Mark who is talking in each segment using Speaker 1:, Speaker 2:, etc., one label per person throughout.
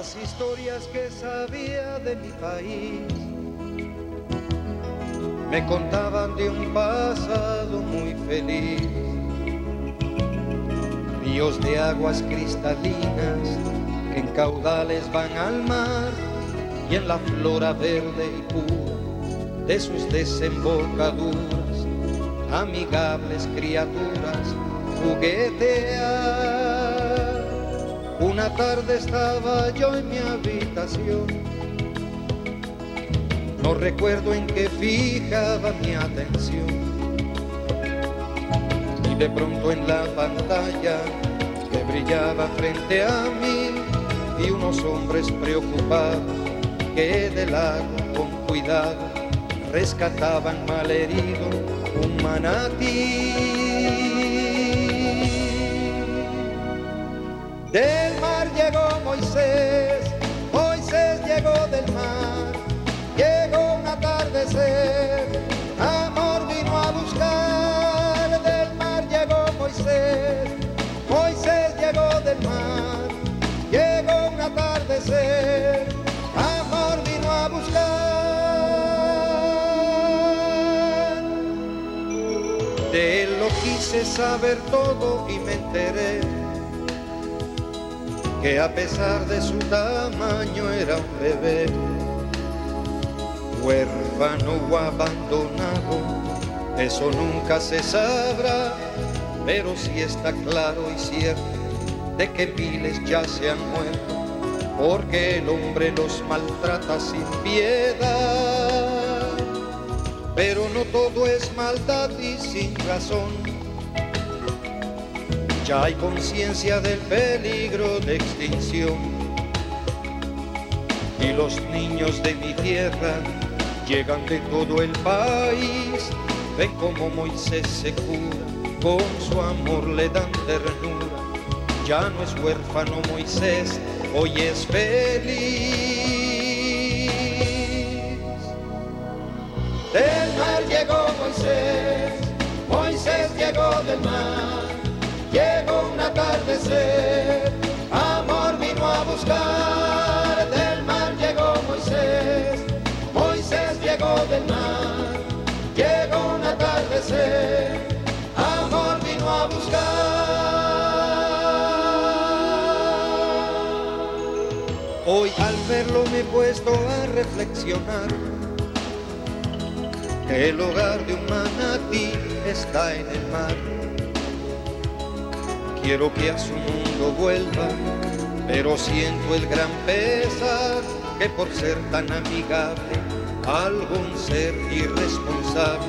Speaker 1: las historias que sabía de mi país me contaban de un pasado muy feliz. Ríos de aguas cristalinas que en caudales van al mar y en la flora verde y pura de sus desembocaduras, amigables criaturas juguetear. Una tarde estaba yo en mi habitación, no recuerdo en qué fijaba mi atención. Y de pronto en la pantalla que brillaba frente a mí vi unos hombres preocupados que del agua con cuidado rescataban malherido un manatí. Llegó Moisés, Moisés llegó del mar, llegó un atardecer, amor vino a buscar, del mar llegó Moisés, Moisés llegó del mar, llegó un atardecer, amor vino a buscar. De él lo quise saber todo y me enteré que a pesar de su tamaño era un bebé, huérfano o abandonado, eso nunca se sabrá, pero sí está claro y cierto de que miles ya se han muerto, porque el hombre los maltrata sin piedad. Pero no todo es maldad y sin razón ya hay conciencia del peligro de extinción. Y los niños de mi tierra llegan de todo el país, ven como Moisés se cura, con su amor le dan ternura. Ya no es huérfano Moisés, hoy es feliz. Del mar llegó Moisés, Moisés llegó del mar llegó un atardecer, amor vino a buscar, del mar llegó Moisés, Moisés llegó del mar, llegó un atardecer, amor vino a buscar. Hoy al verlo me he puesto a reflexionar el hogar de un manatí está en el mar quiero que a su mundo vuelva, pero siento el gran pesar que por ser tan amigable, algún ser irresponsable,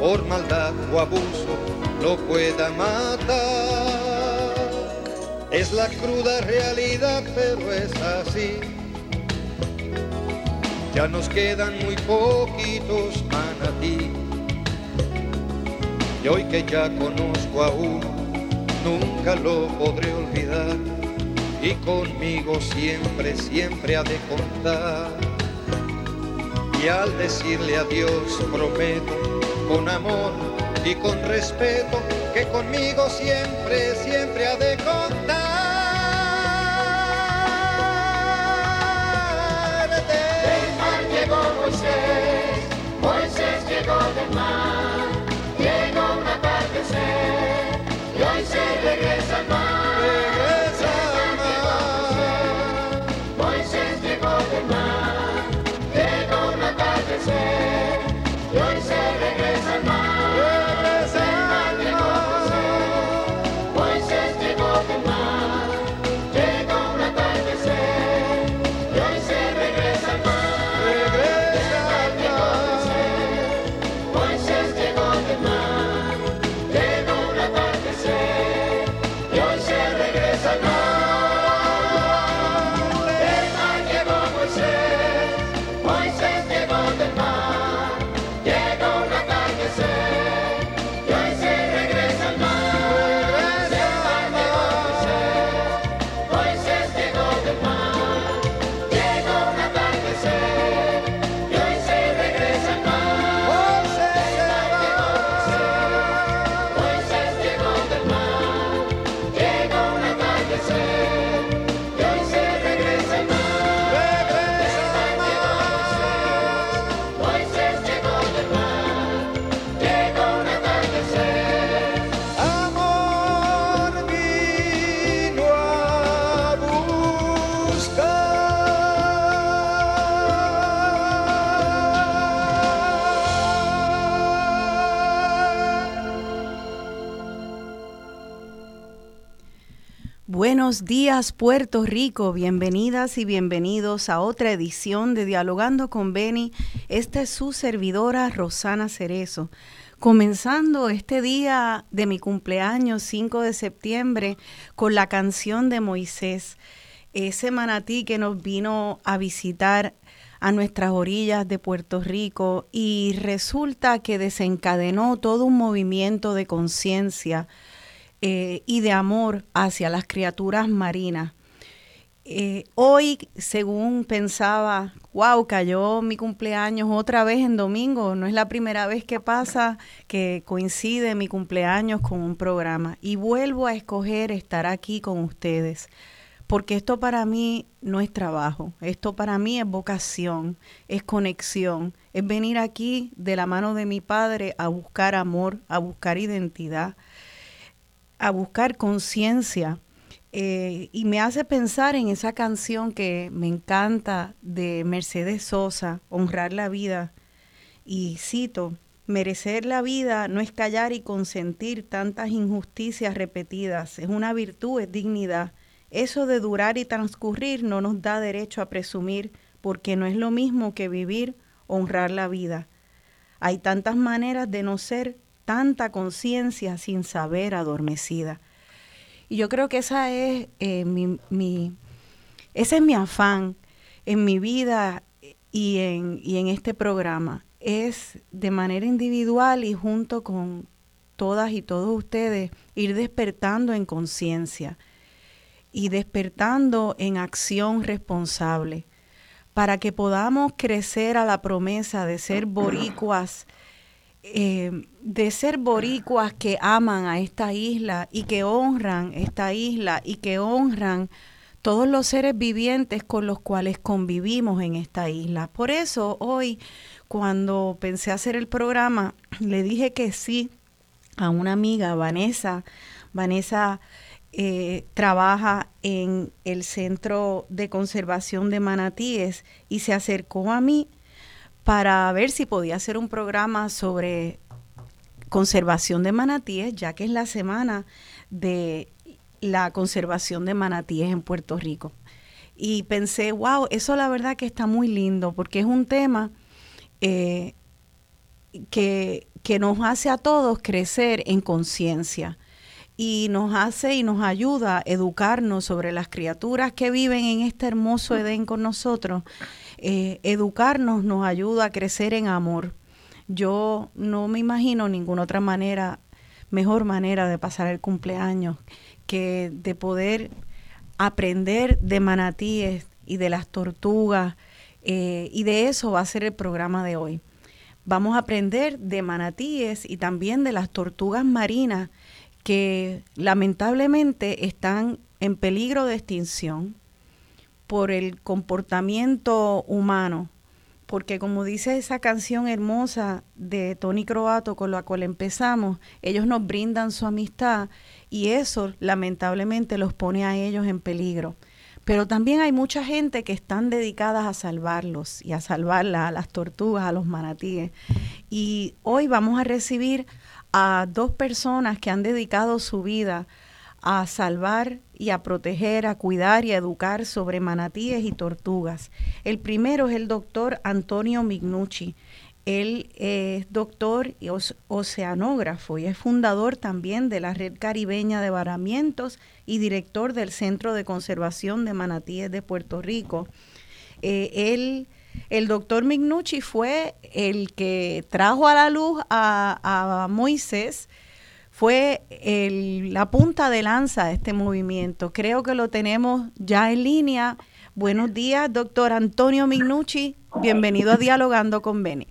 Speaker 1: por maldad o abuso, lo pueda matar. Es la cruda realidad, pero es así. Ya nos quedan muy poquitos manatí. Y hoy que ya conozco a uno, nunca lo podré olvidar y conmigo siempre, siempre ha de contar. Y al decirle adiós prometo con amor y con respeto que conmigo siempre, siempre ha de contar.
Speaker 2: Buenos días Puerto Rico, bienvenidas y bienvenidos a otra edición de Dialogando con Beni. Esta es su servidora Rosana Cerezo. Comenzando este día de mi cumpleaños, 5 de septiembre, con la canción de Moisés, ese manatí que nos vino a visitar a nuestras orillas de Puerto Rico y resulta que desencadenó todo un movimiento de conciencia eh, y de amor hacia las criaturas marinas. Eh, hoy, según pensaba, wow, cayó mi cumpleaños otra vez en domingo. No es la primera vez que pasa que coincide mi cumpleaños con un programa. Y vuelvo a escoger estar aquí con ustedes. Porque esto para mí no es trabajo, esto para mí es vocación, es conexión, es venir aquí de la mano de mi padre a buscar amor, a buscar identidad, a buscar conciencia. Eh, y me hace pensar en esa canción que me encanta de Mercedes Sosa, Honrar la vida. Y cito, merecer la vida no es callar y consentir tantas injusticias repetidas, es una virtud, es dignidad. Eso de durar y transcurrir no nos da derecho a presumir, porque no es lo mismo que vivir, honrar la vida. Hay tantas maneras de no ser tanta conciencia sin saber adormecida. Y yo creo que esa es eh, mi, ese es mi afán en mi vida y en, y en este programa. Es de manera individual y junto con todas y todos ustedes ir despertando en conciencia y despertando en acción responsable para que podamos crecer a la promesa de ser boricuas eh, de ser boricuas que aman a esta isla y que honran esta isla y que honran todos los seres vivientes con los cuales convivimos en esta isla. Por eso hoy, cuando pensé hacer el programa, le dije que sí a una amiga, Vanessa. Vanessa eh, trabaja en el Centro de Conservación de Manatíes y se acercó a mí para ver si podía hacer un programa sobre conservación de manatíes, ya que es la semana de la conservación de manatíes en Puerto Rico. Y pensé, wow, eso la verdad que está muy lindo, porque es un tema eh, que, que nos hace a todos crecer en conciencia y nos hace y nos ayuda a educarnos sobre las criaturas que viven en este hermoso Edén con nosotros eh, educarnos nos ayuda a crecer en amor. Yo no me imagino ninguna otra manera, mejor manera de pasar el cumpleaños que de poder aprender de manatíes y de las tortugas, eh, y de eso va a ser el programa de hoy. Vamos a aprender de manatíes y también de las tortugas marinas que lamentablemente están en peligro de extinción por el comportamiento humano, porque como dice esa canción hermosa de Tony Croato con la cual empezamos, ellos nos brindan su amistad y eso lamentablemente los pone a ellos en peligro. Pero también hay mucha gente que están dedicadas a salvarlos y a salvar a las tortugas, a los manatíes. Y hoy vamos a recibir a dos personas que han dedicado su vida a salvar y a proteger, a cuidar y a educar sobre manatíes y tortugas. El primero es el doctor Antonio Mignucci. Él es doctor y oceanógrafo y es fundador también de la Red Caribeña de Varamientos y director del Centro de Conservación de Manatíes de Puerto Rico. Eh, él, el doctor Mignucci fue el que trajo a la luz a, a Moisés fue la punta de lanza de este movimiento. Creo que lo tenemos ya en línea. Buenos días, doctor Antonio Minucci. Bienvenido a Dialogando con Beni.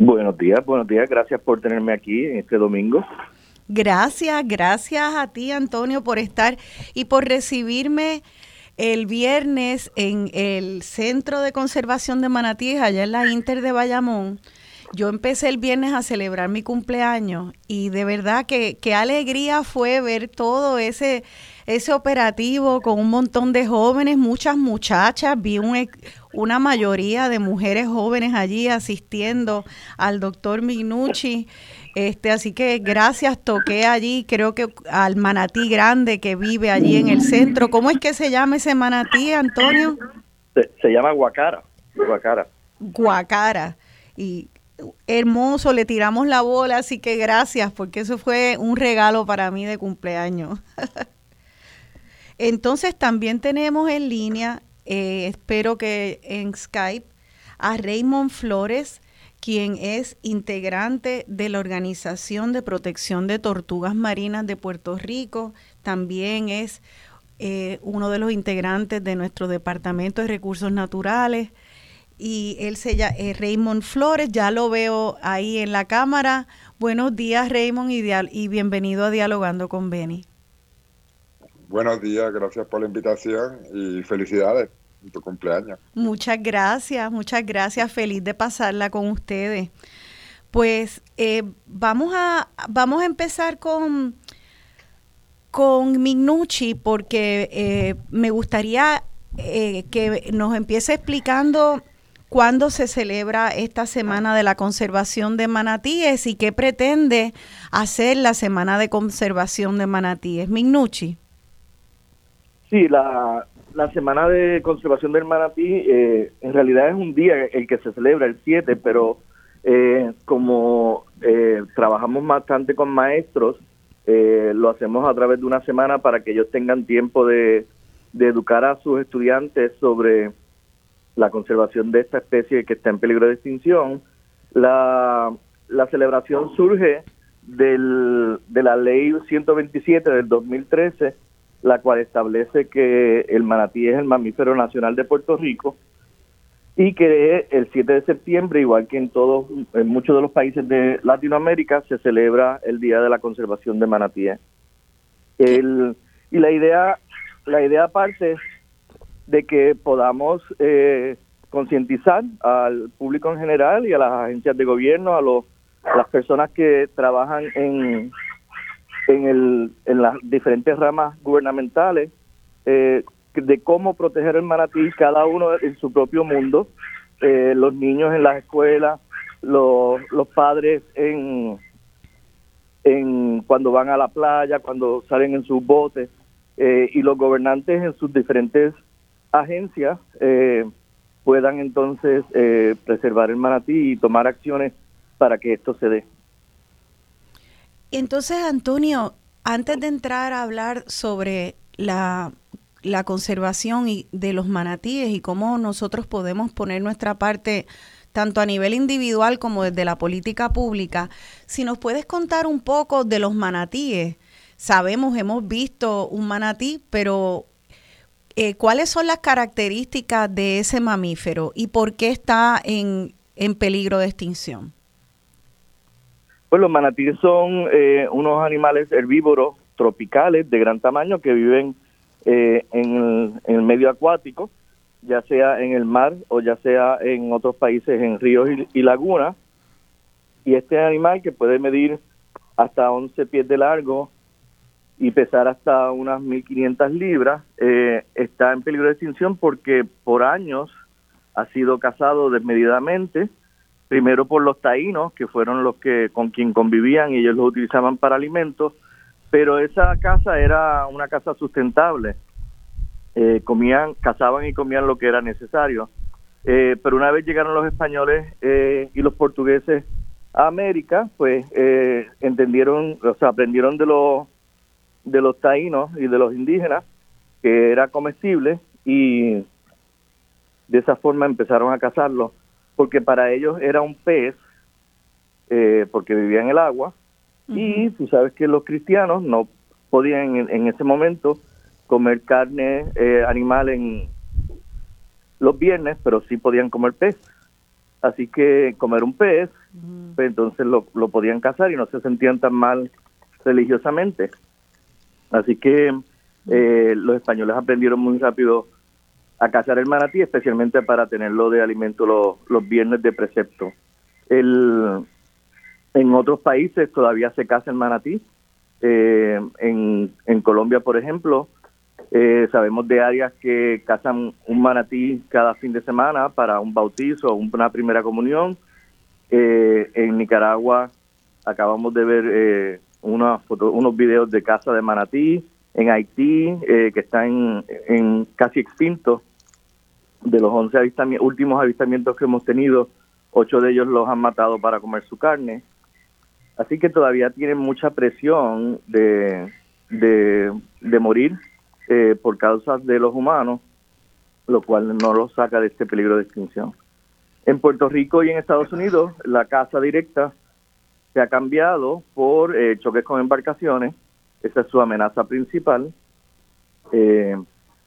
Speaker 3: Buenos días, buenos días. Gracias por tenerme aquí en este domingo.
Speaker 2: Gracias, gracias a ti, Antonio, por estar y por recibirme el viernes en el Centro de Conservación de Manatíes, allá en la Inter de Bayamón yo empecé el viernes a celebrar mi cumpleaños y de verdad que qué alegría fue ver todo ese, ese operativo con un montón de jóvenes, muchas muchachas, vi una mayoría de mujeres jóvenes allí asistiendo al doctor Minucci. Este, así que gracias, toqué allí, creo que al manatí grande que vive allí en el centro. ¿Cómo es que se llama ese manatí, Antonio?
Speaker 3: Se, llama Guacara, Guacara.
Speaker 2: Guacara. Y hermoso, le tiramos la bola, así que gracias, porque eso fue un regalo para mí de cumpleaños. Entonces también tenemos en línea, eh, espero que en Skype, a Raymond Flores, quien es integrante de la Organización de Protección de Tortugas Marinas de Puerto Rico, también es eh, uno de los integrantes de nuestro Departamento de Recursos Naturales y él se llama eh, Raymond Flores, ya lo veo ahí en la cámara. Buenos días Raymond y, y bienvenido a Dialogando con Beni.
Speaker 4: Buenos días, gracias por la invitación y felicidades en tu cumpleaños.
Speaker 2: Muchas gracias, muchas gracias, feliz de pasarla con ustedes. Pues eh, vamos, a, vamos a empezar con, con Mignucci porque eh, me gustaría eh, que nos empiece explicando cuándo se celebra esta Semana de la Conservación de Manatíes y qué pretende hacer la Semana de Conservación de Manatíes. Mignucci.
Speaker 3: Sí, la, la Semana de Conservación del Manatí eh, en realidad es un día el que se celebra el 7, pero eh, como eh, trabajamos bastante con maestros, lo hacemos a través de una semana para que ellos tengan tiempo de, educar a sus estudiantes sobre la conservación de esta especie que está en peligro de extinción. La, la celebración surge del, de la ley 127 del 2013 la cual establece que el manatí es el mamífero nacional de Puerto Rico y que el 7 de septiembre, igual que en todos, en muchos de los países de Latinoamérica, se celebra el Día de la Conservación de Manatíes. El, y la idea, la idea parte de que podamos eh, concientizar al público en general y a las agencias de gobierno, a, los, las personas que trabajan en, en, el, en las diferentes ramas gubernamentales eh, de cómo proteger el manatí, cada uno en su propio mundo, eh, los niños en las escuelas, los, los padres en, en cuando van a la playa, cuando salen en sus botes, eh, y los gobernantes en sus diferentes agencias puedan entonces preservar el manatí y tomar acciones para que esto se dé.
Speaker 2: Entonces, Antonio, antes de entrar a hablar sobre la, conservación y de los manatíes y cómo nosotros podemos poner nuestra parte tanto a nivel individual como desde la política pública, si nos puedes contar un poco de los manatíes. Sabemos, hemos visto un manatí, pero eh, ¿cuáles son las características de ese mamífero y por qué está en peligro de extinción?
Speaker 3: Pues los manatíes son eh, unos animales herbívoros tropicales de gran tamaño que viven eh, en, el, medio acuático, ya sea en el mar o ya sea en otros países, en ríos y, lagunas. Y este animal que puede medir hasta 11 pies de largo y pesar hasta unas 1.500 libras, eh, está en peligro de extinción porque por años ha sido cazado desmedidamente primero por los taínos, que fueron los que con quien convivían y ellos los utilizaban para alimentos, pero esa casa era una casa sustentable. Eh, comían, cazaban y comían lo que era necesario. Eh, pero una vez llegaron los españoles eh, y los portugueses a América, pues entendieron, o sea, aprendieron de los de los taínos y de los indígenas que era comestible y de esa forma empezaron a cazarlo porque para ellos era un pez, eh, porque vivía en el agua, y tú sabes que los cristianos no podían en, ese momento comer carne eh, animal en los viernes, pero sí podían comer pez. Así que comer un pez, pues entonces lo, lo podían cazar y no se sentían tan mal religiosamente. Así que eh, los españoles aprendieron muy rápido a cazar el manatí, especialmente para tenerlo de alimento los, viernes de precepto. El, en otros países todavía se caza el manatí. Eh, en, en Colombia, por ejemplo, eh, sabemos de áreas que cazan un manatí cada fin de semana para un bautizo o una primera comunión. Eh, en Nicaragua acabamos de ver eh, unas foto, unos videos de casa de manatí en Haití, eh, que están en, casi extintos. De los 11 últimos avistamientos que hemos tenido, ocho de ellos los han matado para comer su carne. Así que todavía tienen mucha presión de, de, morir eh, por causas de los humanos, lo cual no los saca de este peligro de extinción. En Puerto Rico y en Estados Unidos, la caza directa se ha cambiado por eh, choques con embarcaciones esa es su amenaza principal. Eh,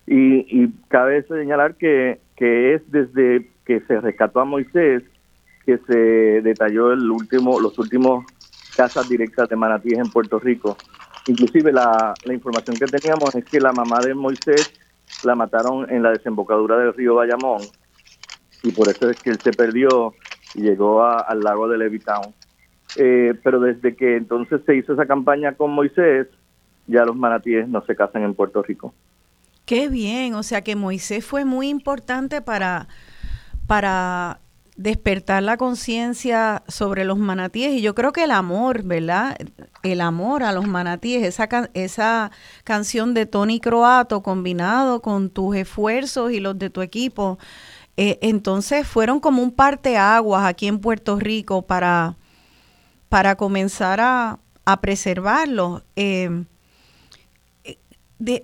Speaker 3: y, cabe señalar que, que es desde que se rescató a Moisés que se detalló el último, los últimos casas directas de manatíes en Puerto Rico. Inclusive la, la información que teníamos es que la mamá de Moisés la mataron en la desembocadura del río Bayamón y por eso es que él se perdió y llegó al lago de Levittown. Eh, pero desde que entonces se hizo esa campaña con Moisés, ya los manatíes no se casan en Puerto Rico.
Speaker 2: Qué bien, o sea que Moisés fue muy importante para, para despertar la conciencia sobre los manatíes y yo creo que el amor, ¿verdad? El amor a los manatíes, esa, esa canción de Tony Croato combinado con tus esfuerzos y los de tu equipo, eh, entonces fueron como un parteaguas aquí en Puerto Rico para, para comenzar a, a. Eh,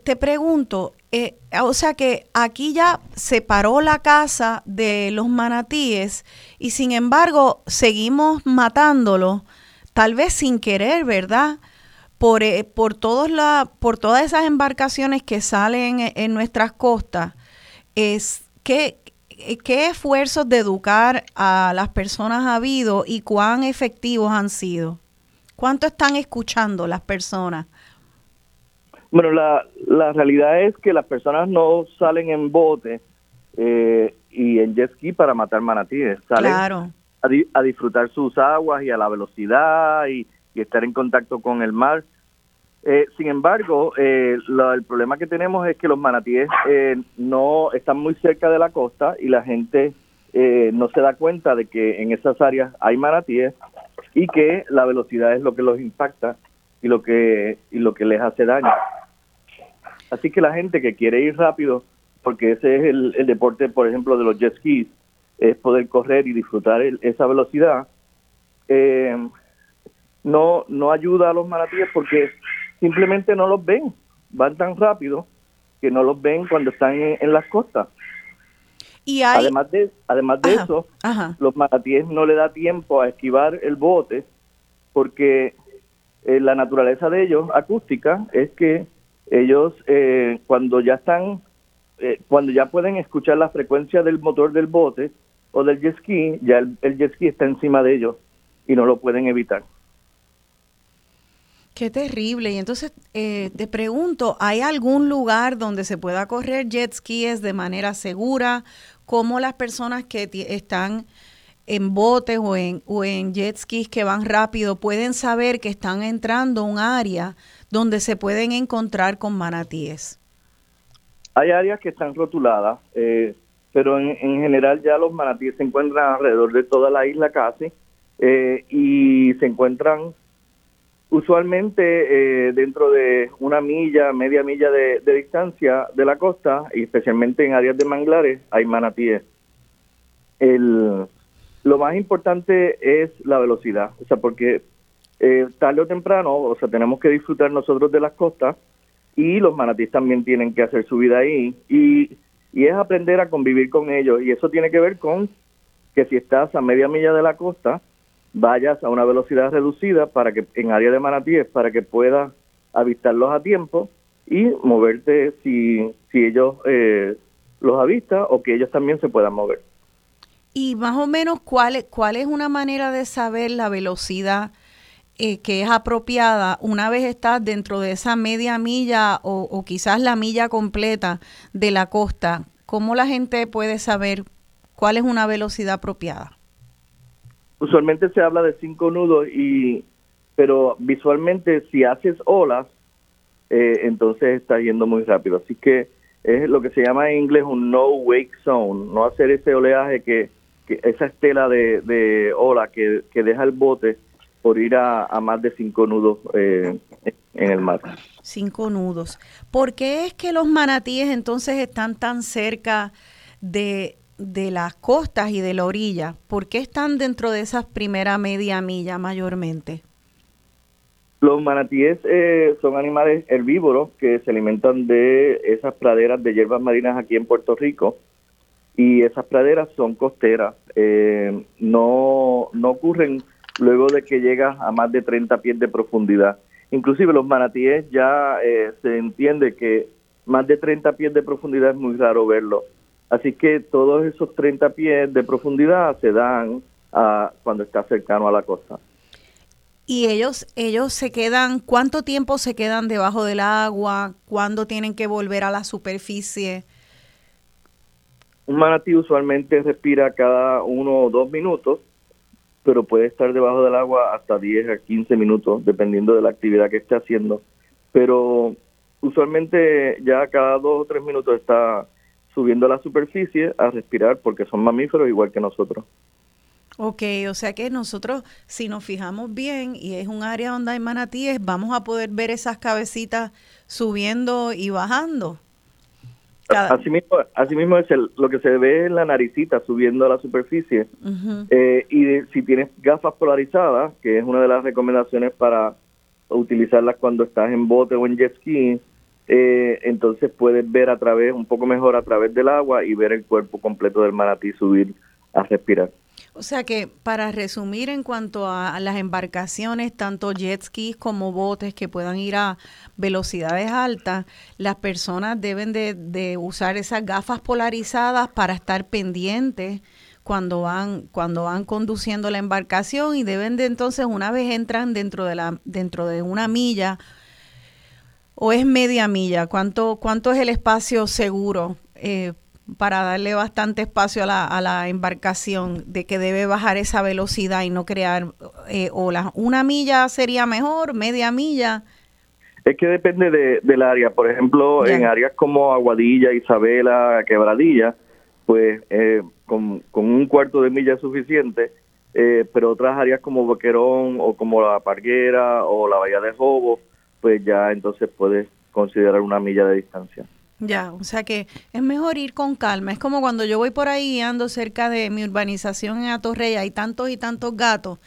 Speaker 2: te pregunto, eh, o sea que aquí ya se paró la casa de los manatíes y sin embargo seguimos matándolos, tal vez sin querer, ¿verdad? Por, eh, por, todos la, por todas esas embarcaciones que salen en, nuestras costas. Es, ¿qué, ¿Qué esfuerzos de educar a las personas ha habido y cuán efectivos han sido? ¿Cuánto están escuchando las personas?
Speaker 3: Bueno, la, la realidad es que las personas no salen en bote eh, y en jet ski para matar manatíes, salen a, disfrutar sus aguas y a la velocidad y, estar en contacto con el mar. Eh, sin embargo, eh, el problema que tenemos es que los manatíes no están muy cerca de la costa y la gente no se da cuenta de que en esas áreas hay manatíes y que la velocidad es lo que los impacta y lo que y lo que les hace daño. Así que la gente que quiere ir rápido, porque ese es el, deporte, por ejemplo, de los jet skis, es poder correr y disfrutar esa velocidad, eh, no, no ayuda a los maratíes porque simplemente no los ven, van tan rápido que no los ven cuando están en, las costas.
Speaker 2: Y
Speaker 3: Además de, además de eso, los maratíes no le da tiempo a esquivar el bote porque eh, la naturaleza de ellos, acústica, es que ellos eh, cuando ya están, eh, cuando ya pueden escuchar la frecuencia del motor del bote o del jet ski, ya el, jet ski está encima de ellos y no lo pueden evitar.
Speaker 2: Qué terrible. Y entonces eh, te pregunto, ¿hay algún lugar donde se pueda correr jet skis de manera segura? ¿Cómo las personas que están en botes o en, o en jet skis que van rápido pueden saber que están entrando a un área donde se pueden encontrar con manatíes?
Speaker 3: Hay áreas que están rotuladas, eh, pero en, general ya los manatíes se encuentran alrededor de toda la isla casi eh, y se encuentran usualmente eh, dentro de una milla, media milla de, distancia de la costa y especialmente en áreas de manglares hay manatíes. El, lo más importante es la velocidad, o sea, porque eh, tarde o temprano, o sea, tenemos que disfrutar nosotros de las costas y los manatíes también tienen que hacer su vida ahí y, y es aprender a convivir con ellos y eso tiene que ver con que si estás a media milla de la costa, vayas a una velocidad reducida para que en área de manatíes para que puedas avistarlos a tiempo y moverte si, si ellos eh, los avistan o que ellos también se puedan mover.
Speaker 2: Y más o menos, ¿cuál, cuál es una manera de saber la velocidad eh, que es apropiada una vez estás dentro de esa media milla o, quizás la milla completa de la costa? ¿Cómo la gente puede saber cuál es una velocidad apropiada?
Speaker 3: Usualmente se habla de cinco nudos y pero visualmente si haces olas eh, entonces está yendo muy rápido así que es lo que se llama en inglés un no wake zone no hacer ese oleaje que, esa estela de, ola que, que deja el bote por ir a, más de cinco nudos eh, en el mar.
Speaker 2: Cinco nudos. ¿Por qué es que los manatíes entonces están tan cerca de, de las costas y de la orilla? ¿Por qué están dentro de esas primera media milla mayormente?
Speaker 3: Los manatíes eh, son animales herbívoros que se alimentan de esas praderas de hierbas marinas aquí en Puerto Rico y esas praderas son costeras. Eh, no, no ocurren luego de que llegas a más de 30 pies de profundidad. Inclusive los manatíes ya eh, se entiende que más de 30 pies de profundidad es muy raro verlo. Así que todos esos 30 pies de profundidad se dan a, cuando está cercano a la costa.
Speaker 2: Y ellos, ellos se quedan, ¿cuánto tiempo se quedan debajo del agua? ¿Cuándo tienen que volver a la superficie?
Speaker 3: Un manatí usualmente respira cada uno o dos minutos, pero puede estar debajo del agua hasta 10 a 15 minutos, dependiendo de la actividad que esté haciendo. Pero usualmente ya cada dos o tres minutos está subiendo a la superficie a respirar porque son mamíferos igual que nosotros.
Speaker 2: Ok, o sea que nosotros, si nos fijamos bien y es un área donde hay manatíes, vamos a poder ver esas cabecitas subiendo y bajando.
Speaker 3: Así mismo, así mismo es lo que se ve en la naricita subiendo a la superficie. Eh, y si tienes gafas polarizadas, que es una de las recomendaciones para utilizarlas cuando estás en bote o en jet ski, eh, entonces puedes ver a través, un poco mejor a través del agua y ver el cuerpo completo del manatí subir a respirar.
Speaker 2: O sea que para resumir en cuanto a las embarcaciones, tanto jet skis como botes que puedan ir a velocidades altas, las personas deben de, usar esas gafas polarizadas para estar pendientes cuando van cuando van conduciendo la embarcación y deben de entonces una vez entran dentro de la dentro de una milla o es media milla cuánto cuánto es el espacio seguro eh, para darle bastante espacio a la, a la embarcación de que debe bajar esa velocidad y no crear eh, olas. ¿Una milla sería mejor? ¿Media milla?
Speaker 3: Es que depende de, del área. Por ejemplo, en áreas como Aguadilla, Isabela, Quebradilla, pues eh, con, un cuarto de milla es suficiente, eh, pero otras áreas como Boquerón o como la Parguera o la Bahía de Jobo, pues ya entonces puedes considerar una milla de distancia.
Speaker 2: Ya, o sea que es mejor ir con calma. Es como cuando yo voy por ahí ando cerca de mi urbanización en Atorrey, hay tantos y tantos gatos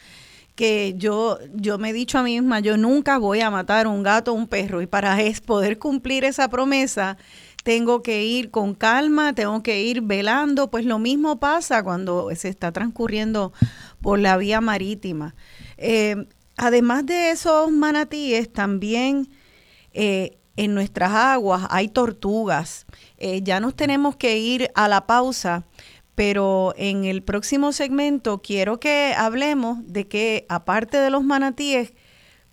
Speaker 2: que yo, yo me he dicho a mí misma, yo nunca voy a matar un gato o un perro. Y para poder cumplir esa promesa, tengo que ir con calma, tengo que ir velando. Pues lo mismo pasa cuando se está transcurriendo por la vía marítima. Eh, además de esos manatíes, también... Eh, en nuestras aguas hay tortugas. Eh, ya nos tenemos que ir a la pausa, pero en el próximo segmento quiero que hablemos de que, aparte de los manatíes,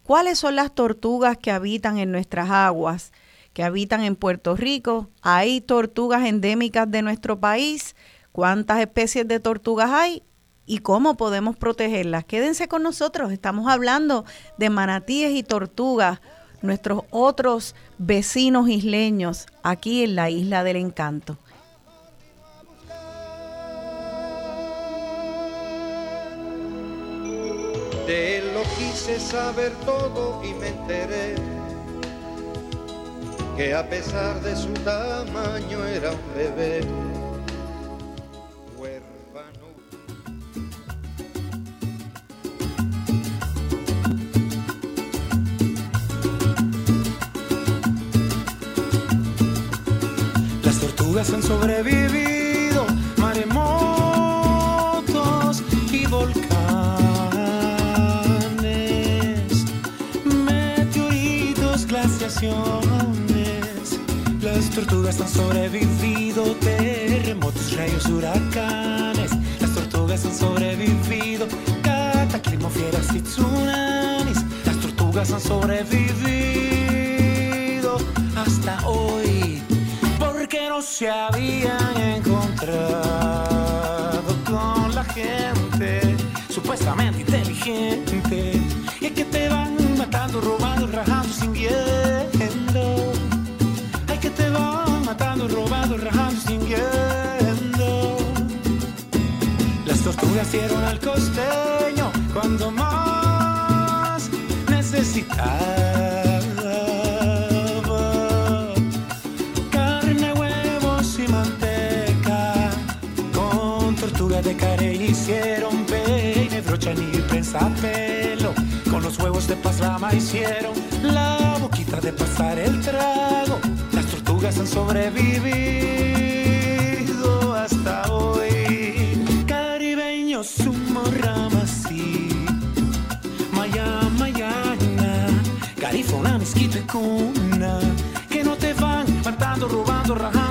Speaker 2: cuáles son las tortugas que habitan en nuestras aguas, que habitan en Puerto Rico. Hay tortugas endémicas de nuestro país. ¿Cuántas especies de tortugas hay? Y cómo podemos protegerlas. Quédense con nosotros, estamos hablando de manatíes y tortugas nuestros otros vecinos isleños aquí en la isla del encanto.
Speaker 1: De él lo quise saber todo y me enteré que a pesar de su tamaño era un bebé
Speaker 5: han sobrevivido maremotos y volcanes, meteoritos, glaciaciones. Las tortugas han sobrevivido terremotos, rayos, huracanes. Las tortugas han sobrevivido cataclismos, fieras y tsunamis. Las tortugas han sobrevivido hasta hoy se habían encontrado con la gente supuestamente inteligente. Y es que te van matando, robando, rajando, sintiendo. Hay que te van matando, robando, rajando, sintiendo. Las tortugas dieron al costeño cuando más necesitaba. De carey hicieron peine, brocha ni prensa pelo. Con los huevos de pasrama hicieron la boquita de pasar el trago. Las tortugas han sobrevivido hasta hoy. Caribeño, sumo ramasi. Maya, mayana. Garifuna, mezquito y cuna. Que no te van matando, robando, rajando,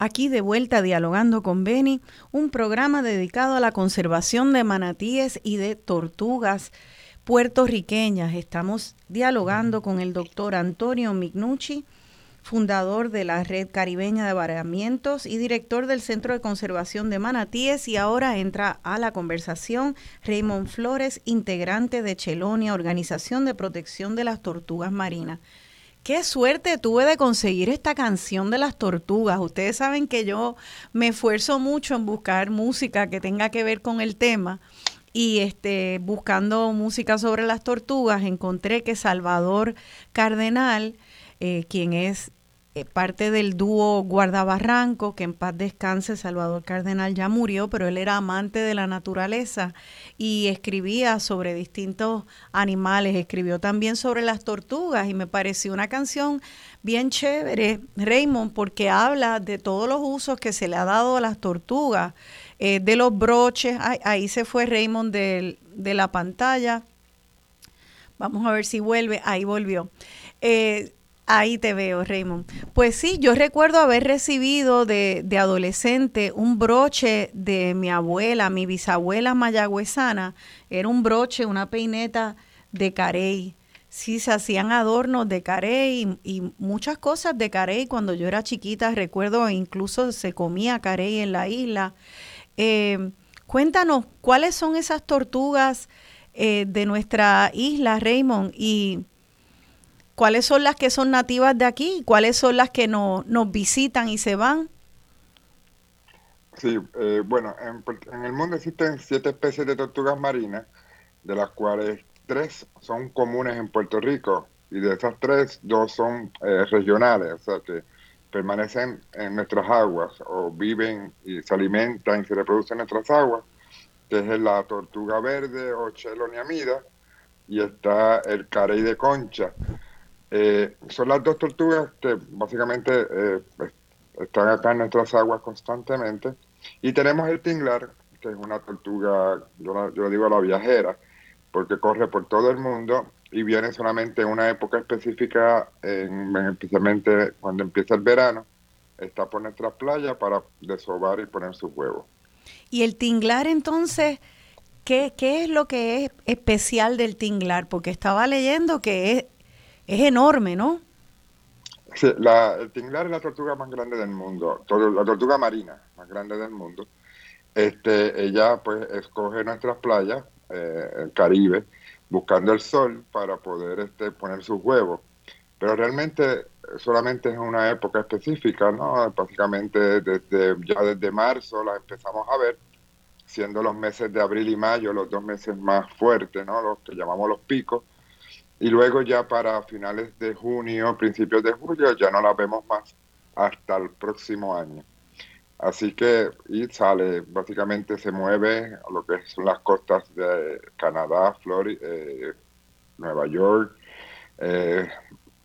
Speaker 2: Aquí de vuelta dialogando con Beni, un programa dedicado a la conservación de manatíes y de tortugas puertorriqueñas. Estamos dialogando con el doctor Antonio Mignucci, fundador de la Red Caribeña de Varamientos y director del Centro de Conservación de Manatíes. Y ahora entra a la conversación Raymond Flores, integrante de Chelonia, Organización de Protección de las Tortugas Marinas. Qué suerte tuve de conseguir esta canción de las tortugas. Ustedes saben que yo me esfuerzo mucho en buscar música que tenga que ver con el tema. Y este, buscando música sobre las tortugas, encontré que Salvador Cardenal, eh, quien es parte del dúo Guardabarranco, que en paz descanse, Salvador Cardenal ya murió, pero él era amante de la naturaleza y escribía sobre distintos animales, escribió también sobre las tortugas y me pareció una canción bien chévere, Raymond, porque habla de todos los usos que se le ha dado a las tortugas, eh, de los broches, ahí se fue Raymond de la pantalla, vamos a ver si vuelve, ahí volvió. Eh, Ahí te veo, Raymond. Pues sí, yo recuerdo haber recibido de, de adolescente un broche de mi abuela, mi bisabuela mayagüezana. Era un broche, una peineta de carey. Sí, se hacían adornos de carey y, muchas cosas de carey. Cuando yo era chiquita, recuerdo incluso se comía carey en la isla. Eh, cuéntanos, ¿cuáles son esas tortugas eh, de nuestra isla, Raymond? Y ¿Cuáles son las que son nativas de aquí? ¿Cuáles son las que no, nos visitan y se van?
Speaker 4: Sí, eh, bueno, en, en el mundo existen siete especies de tortugas marinas, de las cuales tres son comunes en Puerto Rico, y de esas tres, dos son eh, regionales, o sea que permanecen en nuestras aguas, o viven y se alimentan y se reproducen en nuestras aguas, que es la tortuga verde o cheloniamida, y está el carey de concha. Eh, son las dos tortugas que básicamente eh, están acá en nuestras aguas constantemente. Y tenemos el tinglar, que es una tortuga, yo, la- yo le digo la viajera, porque corre por todo el mundo y viene solamente en una época específica, en- especialmente cuando empieza el verano, está por nuestras playas para desovar y poner sus huevos.
Speaker 2: Y el tinglar entonces, ¿qué, qué es lo que es especial del tinglar? Porque estaba leyendo que es, es enorme, ¿no?
Speaker 4: Sí, la, el tinglar es la tortuga más grande del mundo, la tortuga marina más grande del mundo. Este, ella pues escoge nuestras playas, eh, el Caribe, buscando el sol para poder este, poner sus huevos. Pero realmente solamente es una época específica, ¿no? Básicamente desde, ya desde marzo la empezamos a ver, siendo los meses de abril y mayo los dos meses más fuertes, ¿no? Los que llamamos los picos. Y luego ya para finales de junio, principios de julio, ya no la vemos más hasta el próximo año. Así que, y sale, básicamente se mueve a lo que son las costas de Canadá, Florida, Nueva York, eh,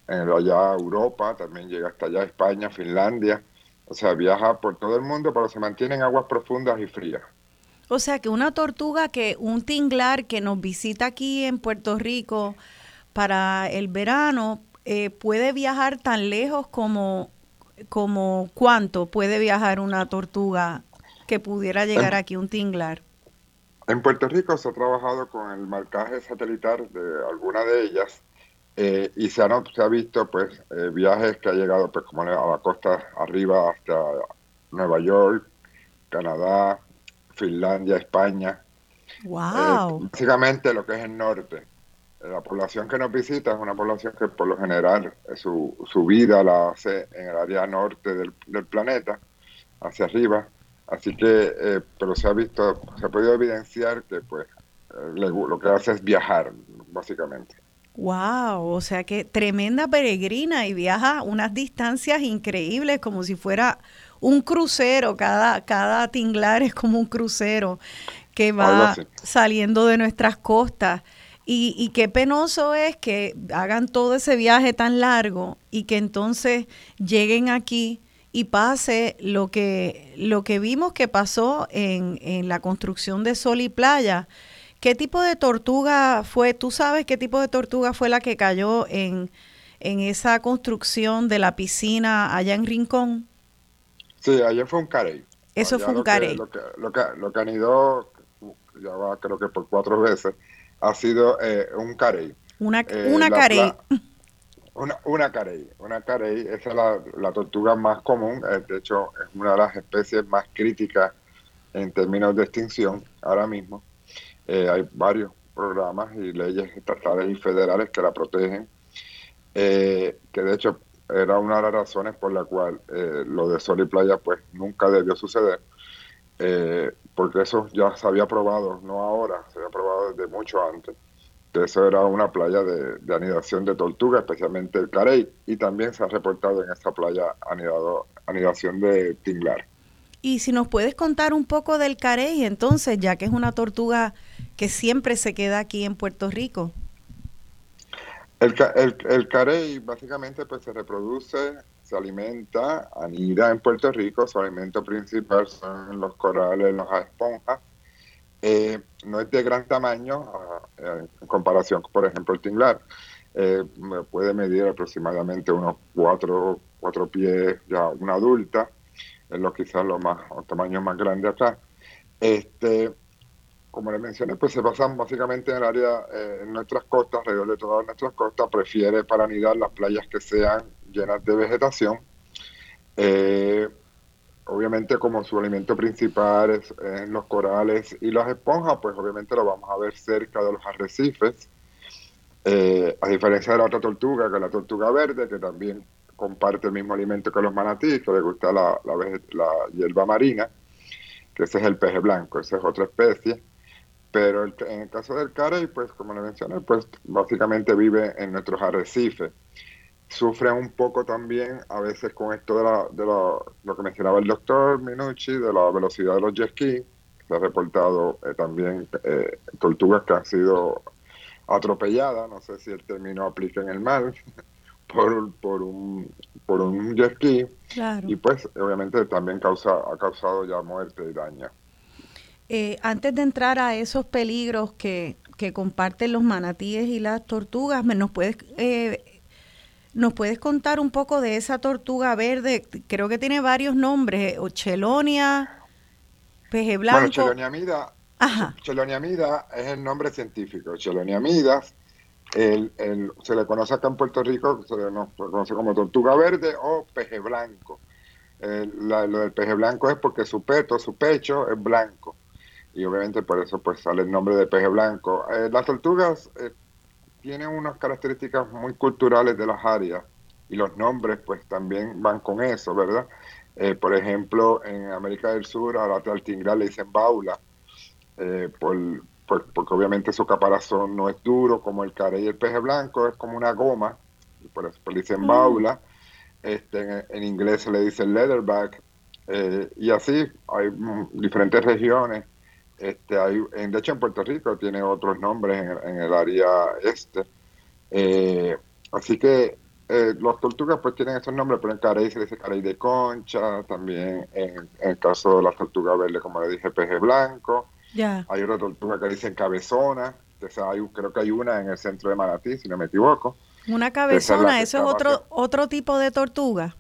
Speaker 4: en allá Europa, también llega hasta allá España, Finlandia. O sea, viaja por todo el mundo, pero se mantiene en aguas profundas y frías.
Speaker 2: O sea que una tortuga que, un tinglar que nos visita aquí en Puerto Rico para el verano, eh, puede viajar tan lejos como, como cuánto puede viajar una tortuga que pudiera llegar aquí, un tinglar.
Speaker 4: En Puerto Rico se ha trabajado con el marcaje satelital de alguna de ellas eh, y se, han, se ha visto pues eh, viajes que ha llegado pues como a la costa arriba hasta Nueva York, Canadá, Finlandia, España.
Speaker 2: ¡Wow!
Speaker 4: Eh, básicamente lo que es el norte. La población que nos visita es una población que por lo general su, su vida la hace en el área norte del, del planeta, hacia arriba, así que, eh, pero se ha visto, se ha podido evidenciar que pues eh, le lo que hace es viajar, básicamente.
Speaker 2: Wow, o sea que tremenda peregrina y viaja unas distancias increíbles como si fuera un crucero, cada, cada tinglar es como un crucero que va saliendo de nuestras costas. Y, y qué penoso es que hagan todo ese viaje tan largo y que entonces lleguen aquí y pase lo que, lo que vimos que pasó en, en la construcción de Sol y Playa. ¿Qué tipo de tortuga fue? ¿Tú sabes qué tipo de tortuga fue la que cayó en, en esa construcción de la piscina allá en Rincón?
Speaker 4: Sí, ayer fue un carey.
Speaker 2: Eso
Speaker 4: Allá
Speaker 2: fue un
Speaker 4: lo que-
Speaker 2: carey.
Speaker 4: Lo que, lo, que, lo que anidó, ya va creo que por cuatro veces, ha sido eh, un carey.
Speaker 2: Una,
Speaker 4: Eh,
Speaker 2: una
Speaker 4: la
Speaker 2: carey.
Speaker 4: una carey, una carey, esa es la, la tortuga más común, eh, de hecho es una de las especies más críticas en términos de extinción ahora mismo. Eh, hay varios programas y leyes estatales y federales que la protegen, eh, que de hecho era una de las razones por la cual eh, lo de Sol y Playa pues nunca debió suceder, eh, porque eso ya se había probado, no ahora, se había probado desde mucho antes que eso era una playa de, de anidación de tortuga, especialmente el carey, y también se ha reportado en esta playa anidado, anidación de tinglar.
Speaker 2: Y si nos puedes contar un poco del carey, entonces, ya que es una tortuga que siempre se queda aquí en Puerto Rico.
Speaker 4: El, el carey básicamente pues se reproduce, se alimenta, anida en Puerto Rico, su alimento principal son los corales, las esponjas. Eh, no es de gran tamaño ah, eh, en comparación por ejemplo, el tinglar. Eh, puede medir aproximadamente unos cuatro, cuatro pies, ya una adulta, es lo quizás lo más, los tamaños más grandes acá. Este, como les mencioné, pues se pasan básicamente en el área, eh, en nuestras costas, alrededor de todas nuestras costas, prefiere para anidar las playas que sean llenas de vegetación. Eh, obviamente como su alimento principal es, los corales y las esponjas, pues obviamente lo vamos a ver cerca de los arrecifes, Eh, a diferencia de la otra tortuga, que es la tortuga verde, que también comparte el mismo alimento que los manatíes, que le gusta la, la, la hierba marina, que ese es el peje blanco, esa es otra especie. Pero el- en el caso del carey, pues como le mencioné, pues básicamente vive en nuestros arrecifes. Sufre un poco también a veces con esto de, la, de la- lo que mencionaba el doctor Minucci, de la velocidad de los jet ski. Se ha reportado eh, también eh, tortugas que han sido atropelladas, no sé si el término aplica en el mar, por, por, un, por un jet ski.
Speaker 2: Claro.
Speaker 4: Y pues obviamente también causa, ha causado ya muerte y daño.
Speaker 2: Eh, antes de entrar a esos peligros que, que comparten los manatíes y las tortugas, ¿me- ¿nos puedes, eh, ¿nos puedes contar un poco de esa tortuga verde? Creo que tiene varios nombres, o chelonia, peje blanco.
Speaker 4: Bueno, Cheloniamida,
Speaker 2: Ajá,
Speaker 4: Cheloniamida es el nombre científico. Cheloniamidas, el, el- se le conoce acá en Puerto Rico, se le no- se le conoce como tortuga verde o peje blanco. El- la- lo del peje blanco es porque su peto, su pecho es blanco. Y obviamente por eso pues sale el nombre de peje blanco. Eh, las tortugas eh, tienen unas características muy culturales de las áreas y los nombres pues también van con eso, ¿verdad? Eh, por ejemplo, en América del Sur a la al tinglar le dicen baula, eh, por, por- porque obviamente su caparazón no es duro como el carey y el peje blanco, es como una goma, y por eso le dicen baula. Este, en, en inglés se le dice leatherback, eh, y así hay mm, diferentes regiones. Este, hay, en, de hecho, en Puerto Rico tiene otros nombres en, el- en el área este. Eh, así que eh, los tortugas pues tienen esos nombres, pero en carey se le dice carey de concha, también en, en el caso de las tortugas verdes, como le dije, peje blanco. Hay otra tortuga que dicen cabezona, hay, creo que hay una en el centro de Manatí, si no me equivoco.
Speaker 2: Una
Speaker 4: es
Speaker 2: cabezona,
Speaker 4: la
Speaker 2: eso es otro, otro tipo de tortuga.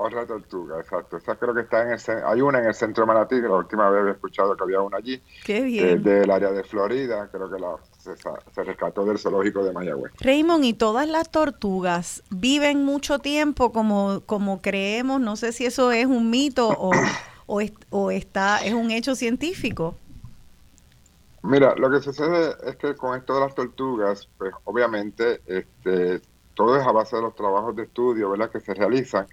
Speaker 4: Otra tortuga, exacto. Esa creo que está en el hay una en el centro de Manatí, que la última vez había escuchado que había una allí,
Speaker 2: Qué
Speaker 4: es
Speaker 2: bien.
Speaker 4: del área de Florida, creo que la, se rescató del zoológico de Mayagüez.
Speaker 2: Raymond, ¿y todas las tortugas viven mucho tiempo como, como creemos? No sé si eso es un mito o, o, es- o está, es un hecho científico.
Speaker 4: Mira, lo que sucede es que con esto de las tortugas, pues obviamente este, todo es a base de los trabajos de estudio, ¿verdad? Que se realizan.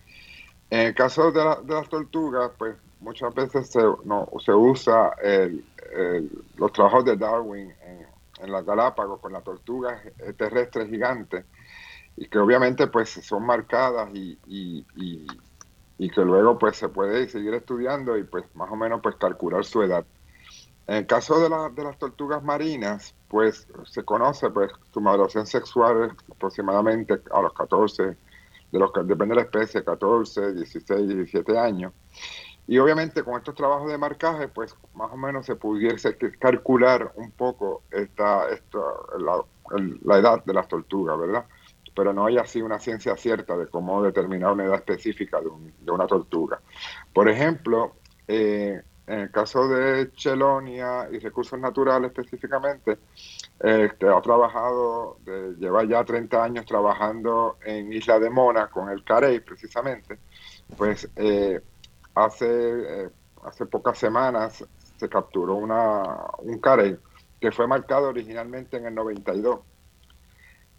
Speaker 4: En el caso de, las tortugas, pues muchas veces se, no, se usa los trabajos de Darwin en, las Galápagos con las tortugas terrestres gigantes y que obviamente pues son marcadas y, y, que luego pues se puede seguir estudiando y pues más o menos pues calcular su edad. En el caso de, de las tortugas marinas, pues se conoce pues su maduración sexual aproximadamente a los 14, de los depende de la especie, 14, 16, 17 años. Y obviamente con estos trabajos de marcaje, pues más o menos se pudiese calcular un poco esta, esta la, la edad de las tortugas, ¿verdad? pero no hay así una ciencia cierta de cómo determinar una edad específica de, una tortuga. Por ejemplo, eh, en el caso de Chelonia y recursos naturales específicamente, este, ha trabajado, lleva ya 30 años trabajando en Isla de Mona con el carey precisamente, pues eh, hace, eh, hace pocas semanas se capturó una, un carey que fue marcado originalmente en el 92.